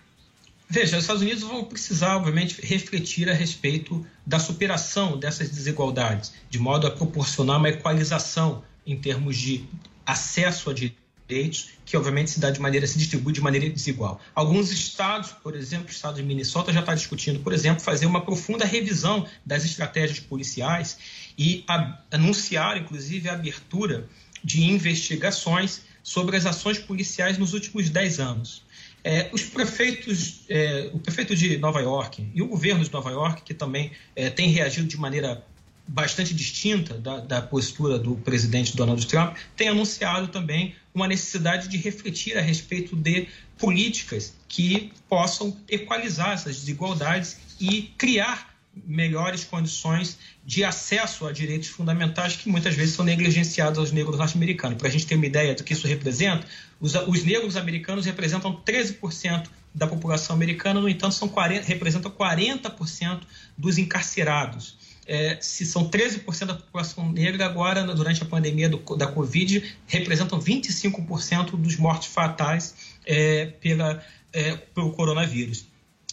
S11: Veja, os Estados Unidos vão precisar, obviamente, refletir a respeito da superação dessas desigualdades, de modo a proporcionar uma equalização em termos de acesso a direitos direitos, que obviamente se dá de maneira se distribui de maneira desigual. Alguns estados, por exemplo, o estado de Minnesota já está discutindo, por exemplo, fazer uma profunda revisão das estratégias policiais e a, anunciar, inclusive, a abertura de investigações sobre as ações policiais nos últimos dez anos. É, os prefeitos, é, o prefeito de Nova York e o governo de Nova York, que também é, tem reagido de maneira bastante distinta da, da, postura do presidente Donald Trump, tem anunciado também uma necessidade de refletir a respeito de políticas que possam equalizar essas desigualdades e criar melhores condições de acesso a direitos fundamentais que muitas vezes são negligenciados aos negros norte-americanos. Para a gente ter uma ideia do que isso representa, os, os negros americanos representam 13% da população americana, no entanto, são 40, representam 40% dos encarcerados é, se são 13% da população negra, agora, durante a pandemia do, da Covid, representam 25% dos mortes fatais é, pela, é, pelo coronavírus.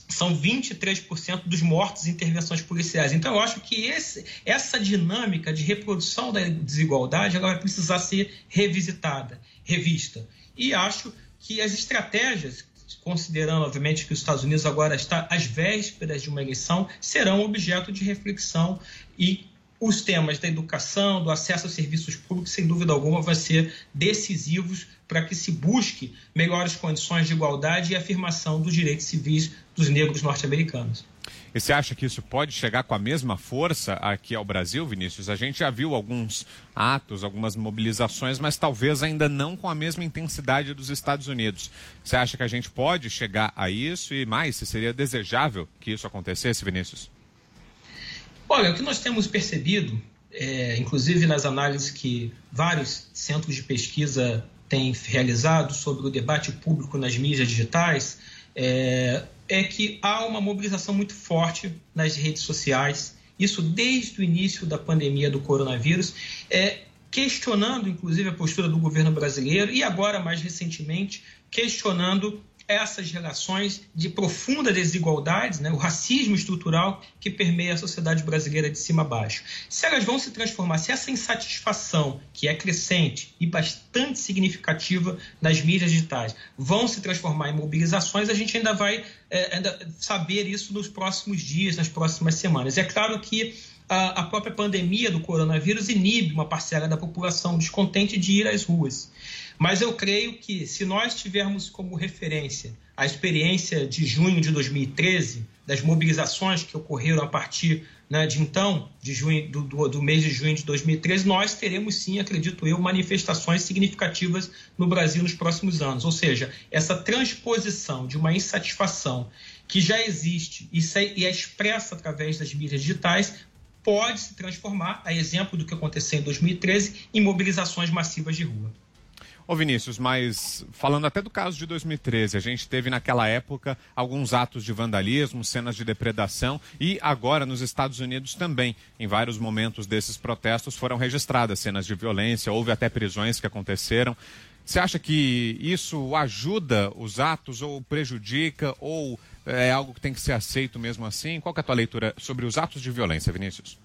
S11: São 23% dos mortos em intervenções policiais. Então, eu acho que esse, essa dinâmica de reprodução da desigualdade ela vai precisar ser revisitada, revista. E acho que as estratégias considerando, obviamente, que os Estados Unidos agora está às vésperas de uma eleição, serão objeto de reflexão e os temas da educação, do acesso a serviços públicos, sem dúvida alguma, vão ser decisivos para que se busque melhores condições de igualdade e afirmação dos direitos civis dos negros norte-americanos.
S2: E você acha que isso pode chegar com a mesma força aqui ao Brasil, Vinícius? A gente já viu alguns atos, algumas mobilizações, mas talvez ainda não com a mesma intensidade dos Estados Unidos. Você acha que a gente pode chegar a isso e mais, se seria desejável que isso acontecesse, Vinícius?
S11: Olha, o que nós temos percebido, é, inclusive nas análises que vários centros de pesquisa têm realizado sobre o debate público nas mídias digitais, é, é que há uma mobilização muito forte nas redes sociais, isso desde o início da pandemia do coronavírus, é, questionando inclusive a postura do governo brasileiro e agora, mais recentemente, questionando essas relações de profunda desigualdade, né, o racismo estrutural que permeia a sociedade brasileira de cima a baixo. Se elas vão se transformar, se essa insatisfação, que é crescente e bastante significativa nas mídias digitais, vão se transformar em mobilizações, a gente ainda vai é, ainda saber isso nos próximos dias, nas próximas semanas. É claro que a, a própria pandemia do coronavírus inibe uma parcela da população descontente de ir às ruas. Mas eu creio que se nós tivermos como referência a experiência de junho de 2013, das mobilizações que ocorreram a partir né, de então, de junho, do, do, do, mês de junho de 2013, nós teremos sim, acredito eu, manifestações significativas no Brasil nos próximos anos. Ou seja, essa transposição de uma insatisfação que já existe e é expressa através das mídias digitais pode se transformar, a exemplo do que aconteceu em 2013, em mobilizações massivas de rua.
S2: Ô Vinícius, mas falando até do caso de 2013, a gente teve naquela época alguns atos de vandalismo, cenas de depredação e agora nos Estados Unidos também, em vários momentos desses protestos foram registradas cenas de violência, houve até prisões que aconteceram. Você acha que isso ajuda os atos ou prejudica ou é algo que tem que ser aceito mesmo assim? Qual é a tua leitura sobre os atos de violência, Vinícius?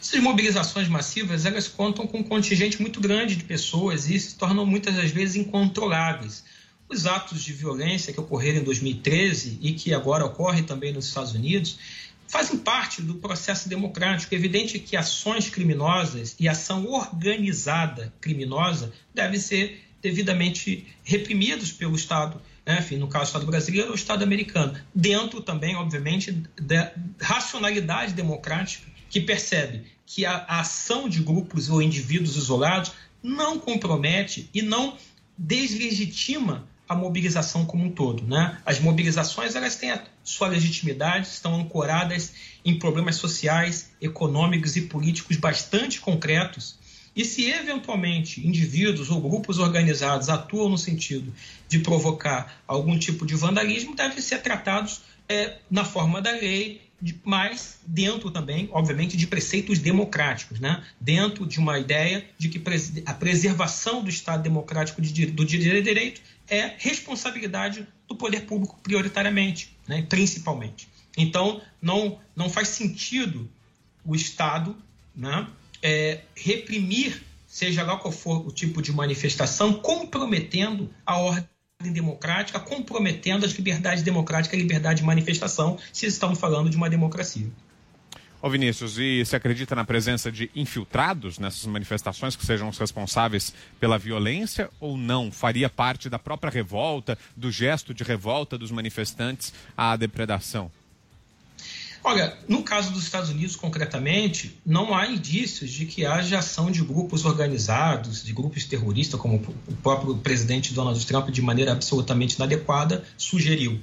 S11: Essas mobilizações massivas, elas contam com um contingente muito grande de pessoas e se tornam muitas das vezes incontroláveis. Os atos de violência que ocorreram em 2013 e que agora ocorrem também nos Estados Unidos fazem parte do processo democrático. É evidente que ações criminosas e ação organizada criminosa devem ser devidamente reprimidos pelo Estado, né? Enfim, no caso do Estado brasileiro ou o Estado americano, dentro também, obviamente, da racionalidade democrática que percebe que a, a ação de grupos ou indivíduos isolados não compromete e não deslegitima a mobilização como um todo. Né? As mobilizações elas têm a sua legitimidade, estão ancoradas em problemas sociais, econômicos e políticos bastante concretos. E se eventualmente indivíduos ou grupos organizados atuam no sentido de provocar algum tipo de vandalismo, devem ser tratados é, na forma da lei mas dentro também, obviamente, de preceitos democráticos, né? dentro de uma ideia de que a preservação do Estado democrático do direito é responsabilidade do poder público prioritariamente, né? principalmente. Então, não, não faz sentido o Estado né? é, reprimir, seja lá qual for o tipo de manifestação, comprometendo a ordem democrática, comprometendo as liberdades democráticas e liberdade de manifestação, se estamos falando de uma democracia.
S2: Ô Vinícius, e você acredita na presença de infiltrados nessas manifestações que sejam os responsáveis pela violência ou não? Faria parte da própria revolta, do gesto de revolta dos manifestantes à depredação?
S11: Olha, no caso dos Estados Unidos, concretamente, não há indícios de que haja ação de grupos organizados, de grupos terroristas, como o próprio presidente Donald Trump, de maneira absolutamente inadequada, sugeriu.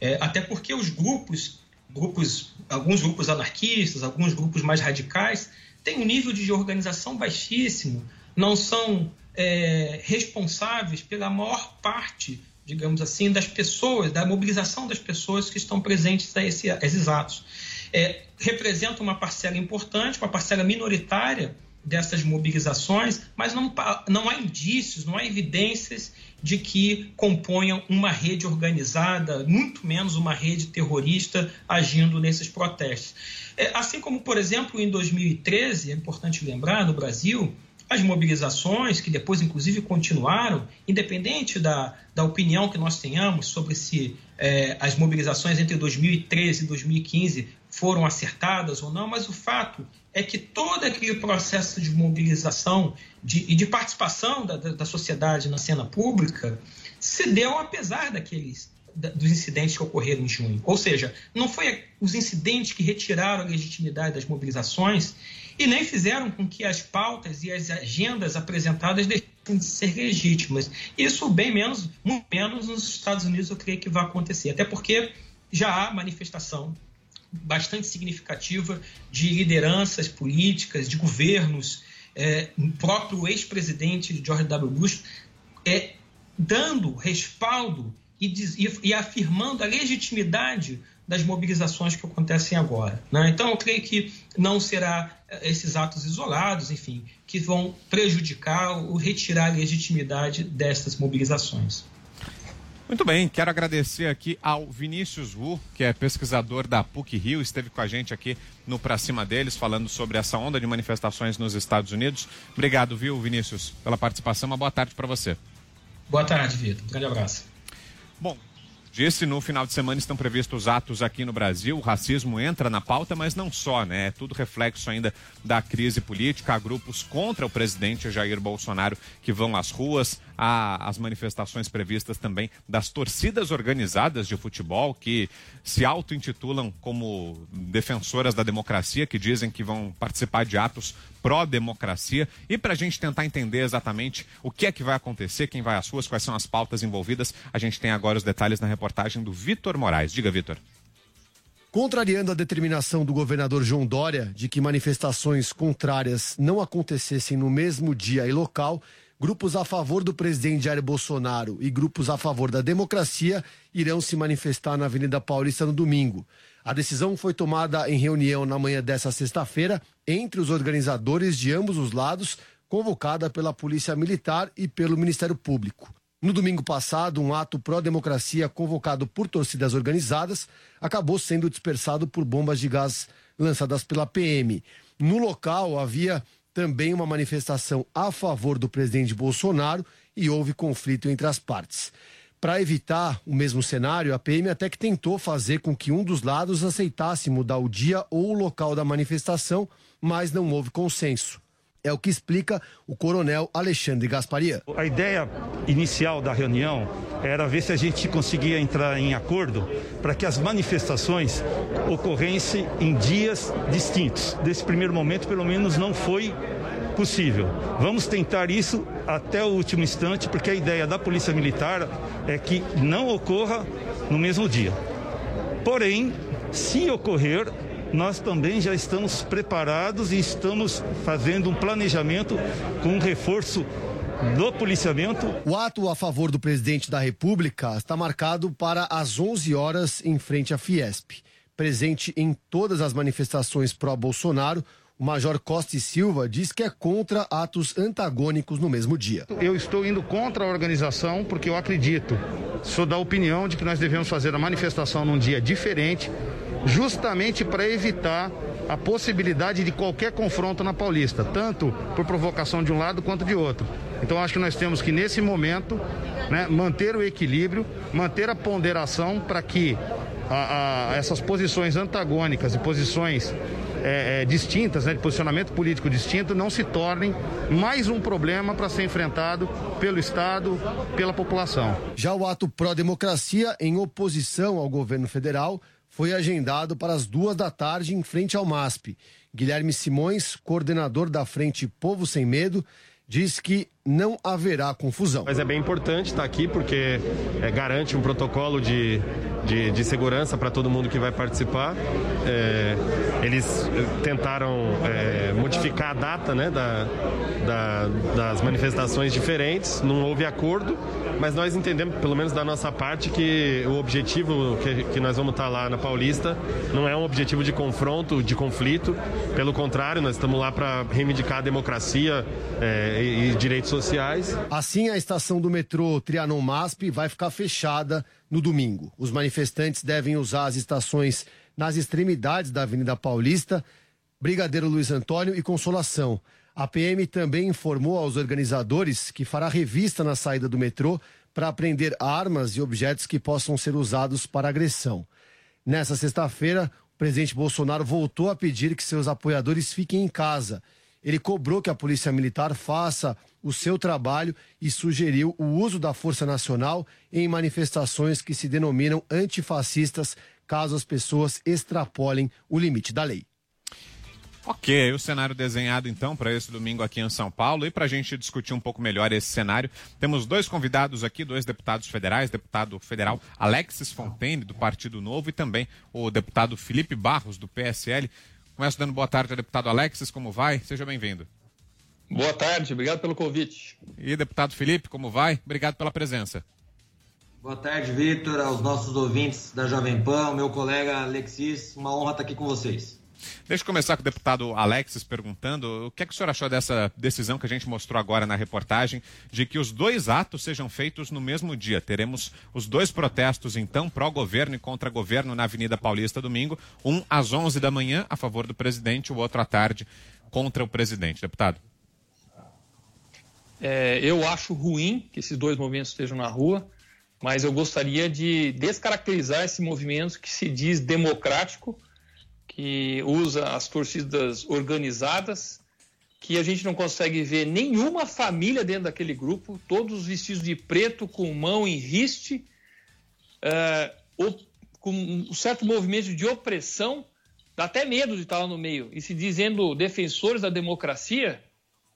S11: É, até porque os grupos, grupos, alguns grupos anarquistas, alguns grupos mais radicais, têm um nível de organização baixíssimo, não são é, responsáveis pela maior parte digamos assim, das pessoas, da mobilização das pessoas que estão presentes a, esse, a esses atos. É, representa uma parcela importante, uma parcela minoritária dessas mobilizações, mas não, não há indícios, não há evidências de que componham uma rede organizada, muito menos uma rede terrorista agindo nesses protestos. É, assim como, por exemplo, em 2013, é importante lembrar, no Brasil, as mobilizações, que depois, inclusive, continuaram, independente da, da opinião que nós tenhamos sobre se é, as mobilizações entre 2013 e 2015 foram acertadas ou não, mas o fato é que todo aquele processo de mobilização de, e de participação da, da, da sociedade na cena pública se deu apesar daqueles dos incidentes que ocorreram em junho. Ou seja, não foi os incidentes que retiraram a legitimidade das mobilizações e nem fizeram com que as pautas e as agendas apresentadas deixassem de ser legítimas. Isso bem menos, muito menos nos Estados Unidos eu creio que vai acontecer, até porque já há manifestação bastante significativa de lideranças políticas, de governos, é, próprio ex-presidente George W. Bush é, dando respaldo e, e, e, afirmando a legitimidade das mobilizações que acontecem agora. Né? Então, eu creio que não será eh, esses atos isolados, enfim, que vão prejudicar ou retirar a legitimidade destas mobilizações.
S2: Muito bem, quero agradecer aqui ao Vinícius Wu, que é pesquisador da PUC Rio, esteve com a gente aqui no Pra Cima deles, falando sobre essa onda de manifestações nos Estados Unidos. Obrigado, viu, Vinícius, pela participação. Uma boa tarde para você.
S11: Boa tarde, Vitor. Um grande abraço.
S2: Bom, Disse no final de semana estão previstos atos aqui no Brasil. O racismo entra na pauta, mas não só, né? É tudo reflexo ainda da crise política. Há grupos contra o presidente Jair Bolsonaro que vão às ruas. Há as manifestações previstas também das torcidas organizadas de futebol que se auto-intitulam como defensoras da democracia, que dizem que vão participar de atos pró-democracia. E para a gente tentar entender exatamente o que é que vai acontecer, quem vai às ruas, quais são as pautas envolvidas, a gente tem agora os detalhes na reportagem do Vitor Moraes. Diga, Vitor.
S12: Contrariando a determinação do governador João Dória de que manifestações contrárias não acontecessem no mesmo dia e local, grupos a favor do presidente Jair Bolsonaro e grupos a favor da democracia irão se manifestar na Avenida Paulista no domingo. A decisão foi tomada em reunião na manhã desta sexta-feira entre os organizadores de ambos os lados, convocada pela Polícia Militar e pelo Ministério Público. No domingo passado, um ato pró-democracia convocado por torcidas organizadas acabou sendo dispersado por bombas de gás lançadas pela PM. No local havia também uma manifestação a favor do presidente Bolsonaro e houve conflito entre as partes. Para evitar o mesmo cenário, a PM até que tentou fazer com que um dos lados aceitasse mudar o dia ou o local da manifestação, mas não houve consenso. É o que explica o coronel Alexandre Gasparia.
S13: A ideia inicial da reunião era ver se a gente conseguia entrar em acordo para que as manifestações ocorressem em dias distintos. Desse primeiro momento, pelo menos, não foi possível. Vamos tentar isso até o último instante, porque a ideia da Polícia Militar é que não ocorra no mesmo dia. Porém, se ocorrer, nós também já estamos preparados e estamos fazendo um planejamento com um reforço do policiamento.
S12: O ato a favor do presidente da República está marcado para as 11 horas em frente à Fiesp. Presente em todas as manifestações pró-Bolsonaro, o Major Costa e Silva diz que é contra atos antagônicos no mesmo dia.
S14: Eu estou indo contra a organização porque eu acredito, sou da opinião de que nós devemos fazer a manifestação num dia diferente, justamente para evitar a possibilidade de qualquer confronto na Paulista, tanto por provocação de um lado quanto de outro. Então acho que nós temos que, nesse momento, né, manter o equilíbrio, manter a ponderação para que a, a, essas posições antagônicas e posições é, é, distintas, né, de posicionamento político distinto, não se tornem mais um problema para ser enfrentado pelo Estado, pela população.
S12: Já o ato pró-democracia, em oposição ao governo federal, foi agendado para as duas da tarde em frente ao MASP. Guilherme Simões, coordenador da Frente Povo Sem Medo, diz que não haverá confusão.
S15: Mas é bem importante estar aqui porque é, garante um protocolo de, de, de segurança para todo mundo que vai participar. É, eles eh, tentaram é, modificar a data né, da, da, das manifestações diferentes, não houve acordo, mas nós entendemos, pelo menos da nossa parte, que o objetivo que, que nós vamos estar lá na Paulista não é um objetivo de confronto, de conflito, pelo contrário, nós estamos lá para reivindicar a democracia e, e direitos sociais sociais.
S12: Assim, a estação do metrô Trianon Masp vai ficar fechada no domingo. Os manifestantes devem usar as estações nas extremidades da Avenida Paulista, Brigadeiro Luiz Antônio e Consolação. A PM também informou aos organizadores que fará revista na saída do metrô para apreender armas e objetos que possam ser usados para agressão. Nessa sexta-feira, o presidente Bolsonaro voltou a pedir que seus apoiadores fiquem em casa. Ele cobrou que a Polícia Militar faça o seu trabalho e sugeriu o uso da Força Nacional em manifestações que se denominam antifascistas, caso as pessoas extrapolem o limite da lei.
S2: Ok, o cenário desenhado então para esse domingo aqui em São Paulo. E para a gente discutir um pouco melhor esse cenário, temos dois convidados aqui, dois deputados federais, deputado federal Alexis Fontaine, do Partido Novo, e também o deputado Felipe Barros, do PSL. Começo dando boa tarde ao deputado Alexis, como vai? Seja bem-vindo.
S16: Boa tarde, obrigado pelo convite.
S2: E deputado Felipe, como vai? Obrigado pela presença.
S17: Boa tarde, Vitor, aos nossos ouvintes da Jovem Pan, meu colega Alexis, uma honra estar aqui com vocês.
S2: Deixa eu começar com o deputado Alexis perguntando o que, é que o senhor achou dessa decisão que a gente mostrou agora na reportagem, de que os dois atos sejam feitos no mesmo dia. Teremos os dois protestos, então, pró-governo e contra-governo na Avenida Paulista domingo, um às 11 da manhã a favor do presidente, o outro à tarde contra o presidente. Deputado.
S16: É, eu acho ruim que esses dois movimentos estejam na rua, mas eu gostaria de descaracterizar esse movimento que se diz democrático que usa as torcidas organizadas, que a gente não consegue ver nenhuma família dentro daquele grupo, todos vestidos de preto, com mão em riste, uh, com um certo movimento de opressão, dá até medo de estar lá no meio. E se dizendo defensores da democracia,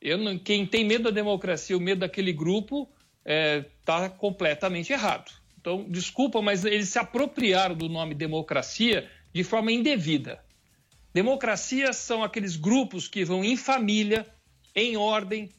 S16: eu não, quem tem medo da democracia, o medo daquele grupo, está é, completamente errado. Então, desculpa, mas eles se apropriaram do nome democracia de forma indevida. Democracias são aqueles grupos que vão em família, em ordem,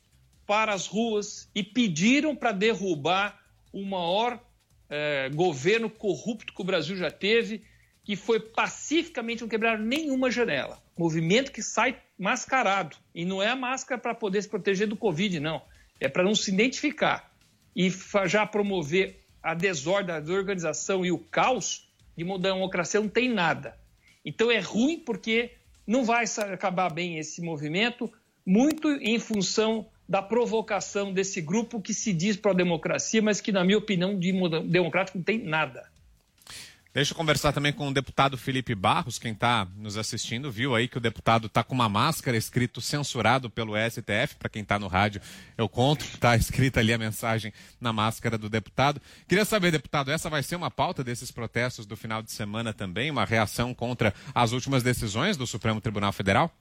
S16: para as ruas e pediram para derrubar o maior eh, governo corrupto que o Brasil já teve, que foi pacificamente, não quebraram nenhuma janela. Movimento que sai mascarado. E não é a máscara para poder se proteger do Covid, não. É para não se identificar. E já promover a desordem, a desorganização e o caos de uma democracia não tem nada. Então é ruim porque não vai acabar bem esse movimento, muito em função da provocação desse grupo que se diz pró-democracia, mas que, na minha opinião, de democrático não tem nada.
S2: Deixa eu conversar também com o deputado Felipe Barros, quem está nos assistindo, viu aí que o deputado está com uma máscara escrito censurado pelo STF, para quem está no rádio, eu conto, está escrita ali a mensagem na máscara do deputado. Queria saber, deputado, essa vai ser uma pauta desses protestos do final de semana também, uma reação contra as últimas decisões do Supremo Tribunal Federal?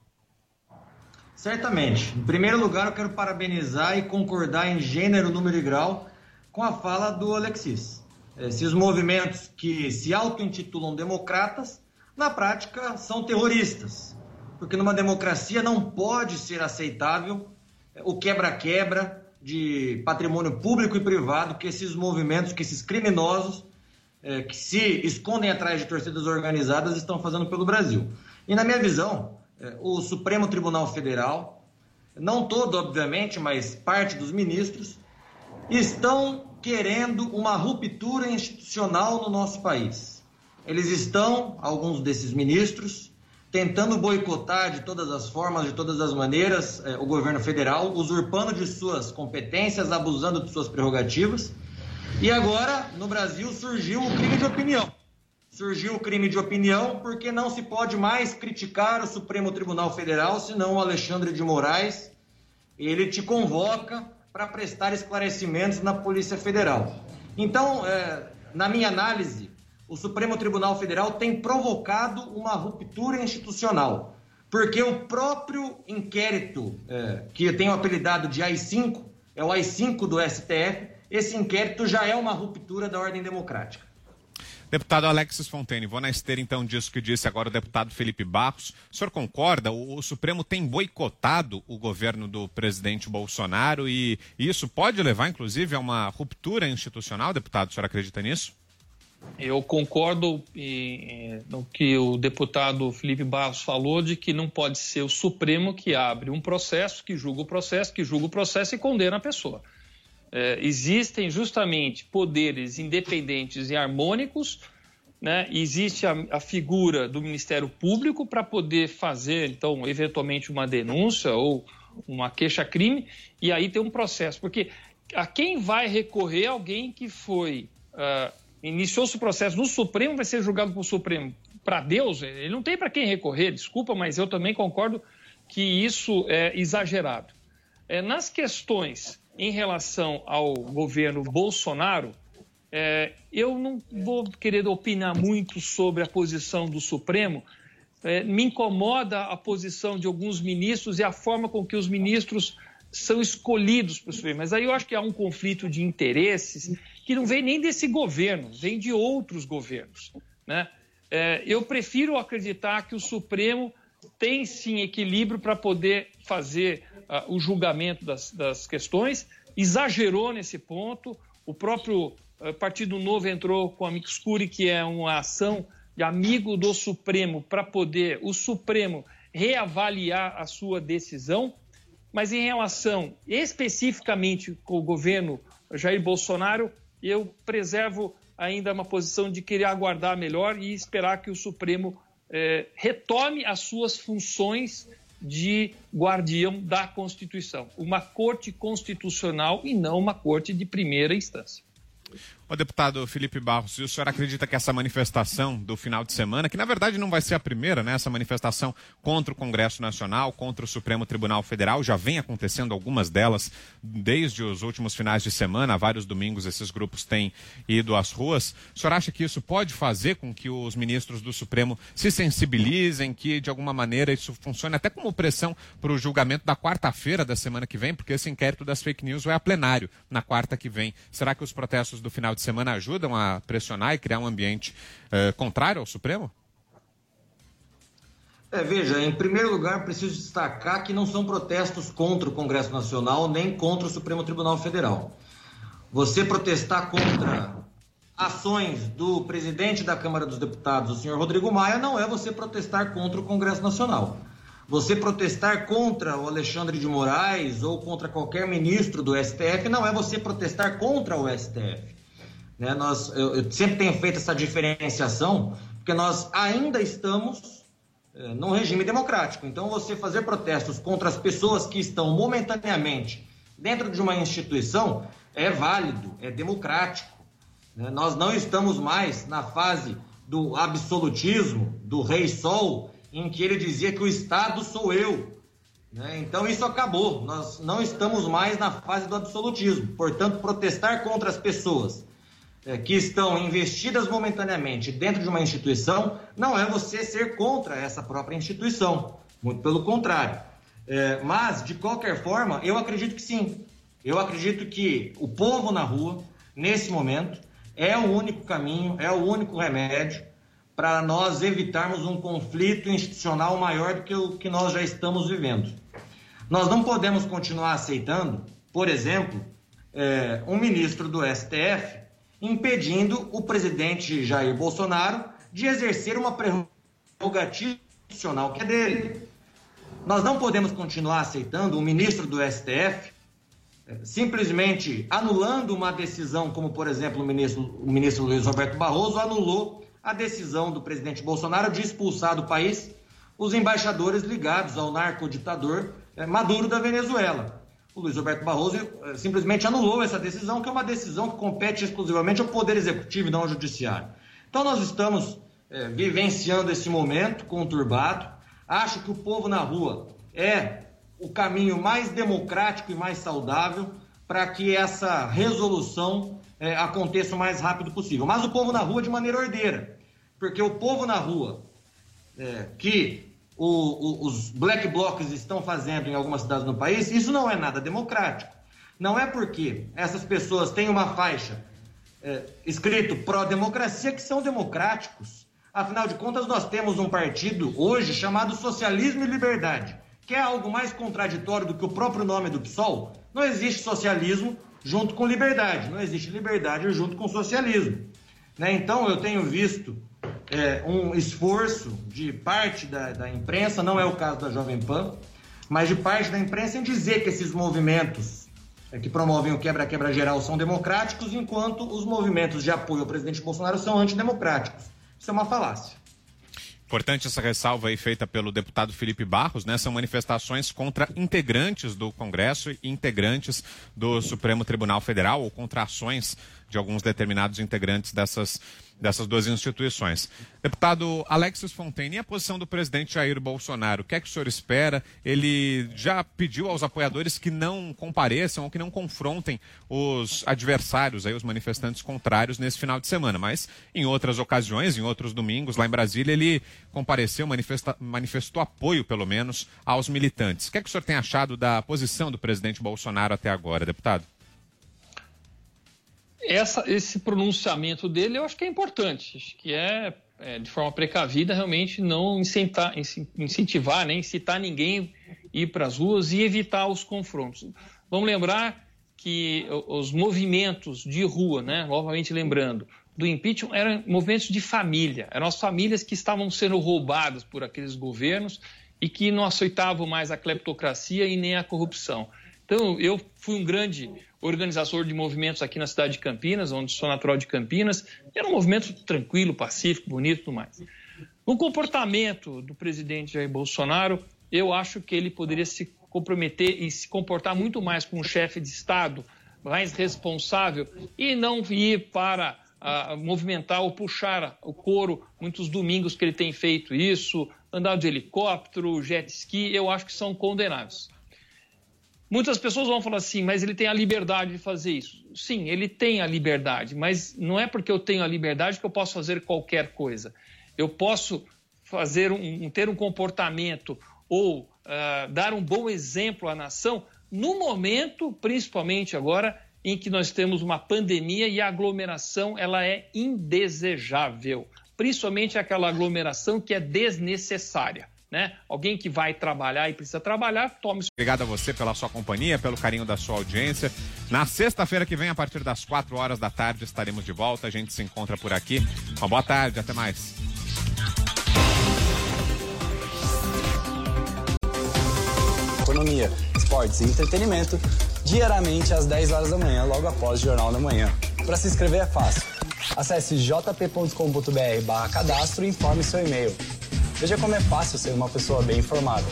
S17: Certamente. Em primeiro lugar, eu quero parabenizar e concordar em gênero, número e grau com a fala do Alexis esses movimentos que se auto-intitulam democratas, na prática são terroristas. Porque numa democracia não pode ser aceitável é, o quebra-quebra de patrimônio público e privado que esses movimentos, que esses criminosos é, que se escondem atrás de torcidas organizadas estão fazendo pelo Brasil. E na minha visão, é, o Supremo Tribunal Federal, não todo, obviamente, mas parte dos ministros, estão querendo uma ruptura institucional no nosso país. Eles estão, alguns desses ministros, tentando boicotar de todas as formas, de todas as maneiras, eh, o governo federal, usurpando de suas competências, abusando de suas prerrogativas. E agora, no Brasil, surgiu o crime de opinião. Surgiu o crime de opinião porque não se pode mais criticar o Supremo Tribunal Federal, senão o Alexandre de Moraes, ele te convoca para prestar esclarecimentos na Polícia Federal. Então, é, na minha análise, o Supremo Tribunal Federal tem provocado uma ruptura institucional, porque o próprio inquérito, é, que eu tenho apelidado de AI-5, é o AI-5 do STF, esse inquérito já é uma ruptura da ordem democrática.
S2: Deputado Alexis Fontaine, vou na esteira então disso que disse agora o deputado Felipe Barros. O senhor concorda? O, o Supremo tem boicotado o governo do presidente Bolsonaro e isso pode levar, inclusive, a uma ruptura institucional, deputado? O senhor acredita nisso?
S16: Eu concordo no que o deputado Felipe Barros falou de que não pode ser o Supremo que abre um processo, que julga o processo, que julga o processo e condena a pessoa é, existem justamente poderes independentes e harmônicos, né? existe a, a figura do Ministério Público para poder fazer, então, eventualmente uma denúncia ou uma queixa-crime, e aí tem um processo. Porque a quem vai recorrer alguém que foi. Uh, iniciou-se o processo no Supremo, vai ser julgado pelo Supremo. Para Deus, ele não tem para quem recorrer, desculpa, mas eu também concordo que isso é exagerado. É, nas questões em relação ao governo Bolsonaro, é, eu não vou querer opinar muito sobre a posição do Supremo. É, me incomoda a posição de alguns ministros e a forma com que os ministros são escolhidos para o Supremo. Mas aí eu acho que há um conflito de interesses que não vem nem desse governo, vem de outros governos. Né? É, eu prefiro acreditar que o Supremo tem sim equilíbrio para poder fazer uh, o julgamento das, das, questões, exagerou nesse ponto. O próprio uh, Partido Novo entrou com a Mixcuri, que é uma ação de amigo do Supremo, para poder o Supremo reavaliar a sua decisão. Mas em relação especificamente com o governo Jair Bolsonaro, eu preservo ainda uma posição de querer aguardar melhor e esperar que o Supremo eh, retome as suas funções de guardião da Constituição. Uma corte constitucional e não uma corte de primeira instância.
S2: O deputado Felipe Barros, o senhor acredita que essa manifestação do final de semana, que na verdade não vai ser a primeira, né? Essa manifestação contra o Congresso Nacional, contra o Supremo Tribunal Federal, já vem acontecendo algumas delas desde os últimos finais de semana, vários domingos esses grupos têm ido às ruas. O senhor acha que isso pode fazer com que os ministros do Supremo se sensibilizem, que de alguma maneira isso funcione até como pressão para o julgamento da quarta-feira da semana que vem, porque esse inquérito das fake news vai a plenário na quarta que vem. Será que os protestos do final de de semana ajudam a pressionar e criar um ambiente uh, contrário ao Supremo?
S17: É, veja, em primeiro lugar, preciso destacar que não são protestos contra o Congresso Nacional nem contra o Supremo Tribunal Federal. Você protestar contra ações do presidente da Câmara dos Deputados, o senhor Rodrigo Maia, não é você protestar contra o Congresso Nacional. Você protestar contra o Alexandre de Moraes ou contra qualquer ministro do STF não é você protestar contra o STF. Né? Nós, eu, eu, sempre tenho feito essa diferenciação, porque nós ainda estamos é, num regime democrático. Então, você fazer protestos contra as pessoas que estão momentaneamente dentro de uma instituição é válido, é democrático. Né? Nós não estamos mais na fase do absolutismo, do rei sol, em que ele dizia que o Estado sou eu. Né? Então isso acabou. Nós não estamos mais na fase do absolutismo. Portanto, protestar contra as pessoas que estão investidas momentaneamente dentro de uma instituição, não é você ser contra essa própria instituição. Muito pelo contrário. É, mas, de qualquer forma, eu acredito que sim. Eu acredito que o povo na rua, nesse momento, é o único caminho, é o único remédio para nós evitarmos um conflito institucional maior do que o que nós já estamos vivendo. Nós não podemos continuar aceitando, por exemplo, é, um ministro do STF impedindo o presidente Jair Bolsonaro de exercer uma prerrogativa constitucional que é dele. Nós não podemos continuar aceitando o ministro do STF eh, simplesmente anulando uma decisão, como por exemplo o ministro, o ministro Luiz Roberto Barroso anulou a decisão do presidente Bolsonaro de expulsar do país os embaixadores ligados ao narcoditador eh, Maduro da Venezuela o Luiz Roberto Barroso eh, simplesmente anulou essa decisão, que é uma decisão que compete exclusivamente ao Poder Executivo e não ao Judiciário. Então, nós estamos é, vivenciando esse momento conturbado. Acho que o povo na rua é o caminho mais democrático e mais saudável para que essa resolução é, aconteça o mais rápido possível. Mas o povo na rua de maneira ordeira, porque o povo na rua é, que o, o, os black blocs estão fazendo em algumas cidades no país, isso não é nada democrático. Não é porque essas pessoas têm uma faixa é, escrito pró-democracia que são democráticos. Afinal de contas, nós temos um partido hoje chamado Socialismo e Liberdade, que é algo mais contraditório do que o próprio nome do PSOL. Não existe socialismo junto com liberdade, não existe liberdade junto com socialismo. Né? Então, eu tenho visto é, um esforço de parte da, da imprensa, não é o caso da Jovem Pan, mas de parte da imprensa em dizer que esses movimentos é, que promovem o quebra-quebra geral são democráticos, enquanto os movimentos de apoio ao presidente Bolsonaro são antidemocráticos. Isso é uma falácia.
S2: Importante essa ressalva aí feita pelo deputado Felipe Barros, né? São manifestações contra integrantes do Congresso e integrantes do Supremo Tribunal Federal ou contra ações de alguns determinados integrantes dessas dessas duas instituições. Deputado Alexis Fontaine, e a posição do presidente Jair Bolsonaro? O que é que o senhor espera? Ele já pediu aos apoiadores que não compareçam ou que não confrontem os adversários, aí, os manifestantes contrários nesse final de semana. Mas em outras ocasiões, em outros domingos, lá em Brasília, ele compareceu, manifestou apoio, pelo menos, aos militantes. O que é que o senhor tem achado da posição do presidente Bolsonaro até agora, deputado?
S16: Essa, esse pronunciamento dele eu acho que é importante, acho que é, é de forma precavida realmente não incentivar, incentivar nem né, incitar ninguém a ir para as ruas e evitar os confrontos. Vamos lembrar que os movimentos de rua, né, novamente lembrando, do impeachment eram movimentos de família, eram as famílias que estavam sendo roubadas por aqueles governos e que não aceitavam mais a cleptocracia e nem a corrupção. Então, eu fui um grande organizador de movimentos aqui na cidade de Campinas, onde sou natural de Campinas. Era um movimento tranquilo, pacífico, bonito e tudo mais. O comportamento do presidente Jair Bolsonaro, eu acho que ele poderia se comprometer e se comportar muito mais como um chefe de Estado, mais responsável, e não ir para uh, movimentar ou puxar o couro muitos domingos que ele tem feito isso, andar de helicóptero, jet ski, eu acho que são condenáveis. Muitas pessoas vão falar assim, mas ele tem a liberdade de fazer isso. Sim, ele tem a liberdade, mas não é porque eu tenho a liberdade que eu posso fazer qualquer coisa. Eu posso fazer um, ter um comportamento ou uh, dar um bom exemplo à nação no momento, principalmente agora, em que nós temos uma pandemia e a aglomeração ela é indesejável, principalmente aquela aglomeração que é desnecessária né? Alguém que vai trabalhar e precisa trabalhar, tome.
S2: Obrigado a você pela sua companhia, pelo carinho da sua audiência. Na sexta-feira que vem, a partir das 4 horas da tarde, estaremos de volta. A gente se encontra por aqui. Uma boa tarde, até mais.
S4: Economia, esportes e entretenimento, diariamente às 10 horas da manhã, logo após o Jornal da Manhã. Para se inscrever é fácil. Acesse jp.com.br cadastro e informe seu e-mail. Veja como é fácil ser uma pessoa bem informada.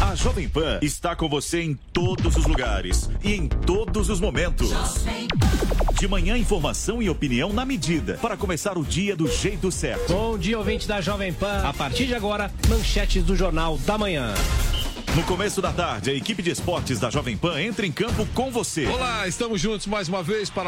S5: A Jovem Pan está com você em todos os lugares e em todos os momentos. De manhã, informação e opinião na medida para começar o dia do jeito certo.
S8: Bom dia, ouvinte da Jovem Pan. A partir de agora, manchetes do Jornal da Manhã.
S5: No começo da tarde, a equipe de esportes da Jovem Pan entra em campo com você.
S18: Olá, estamos juntos mais uma vez para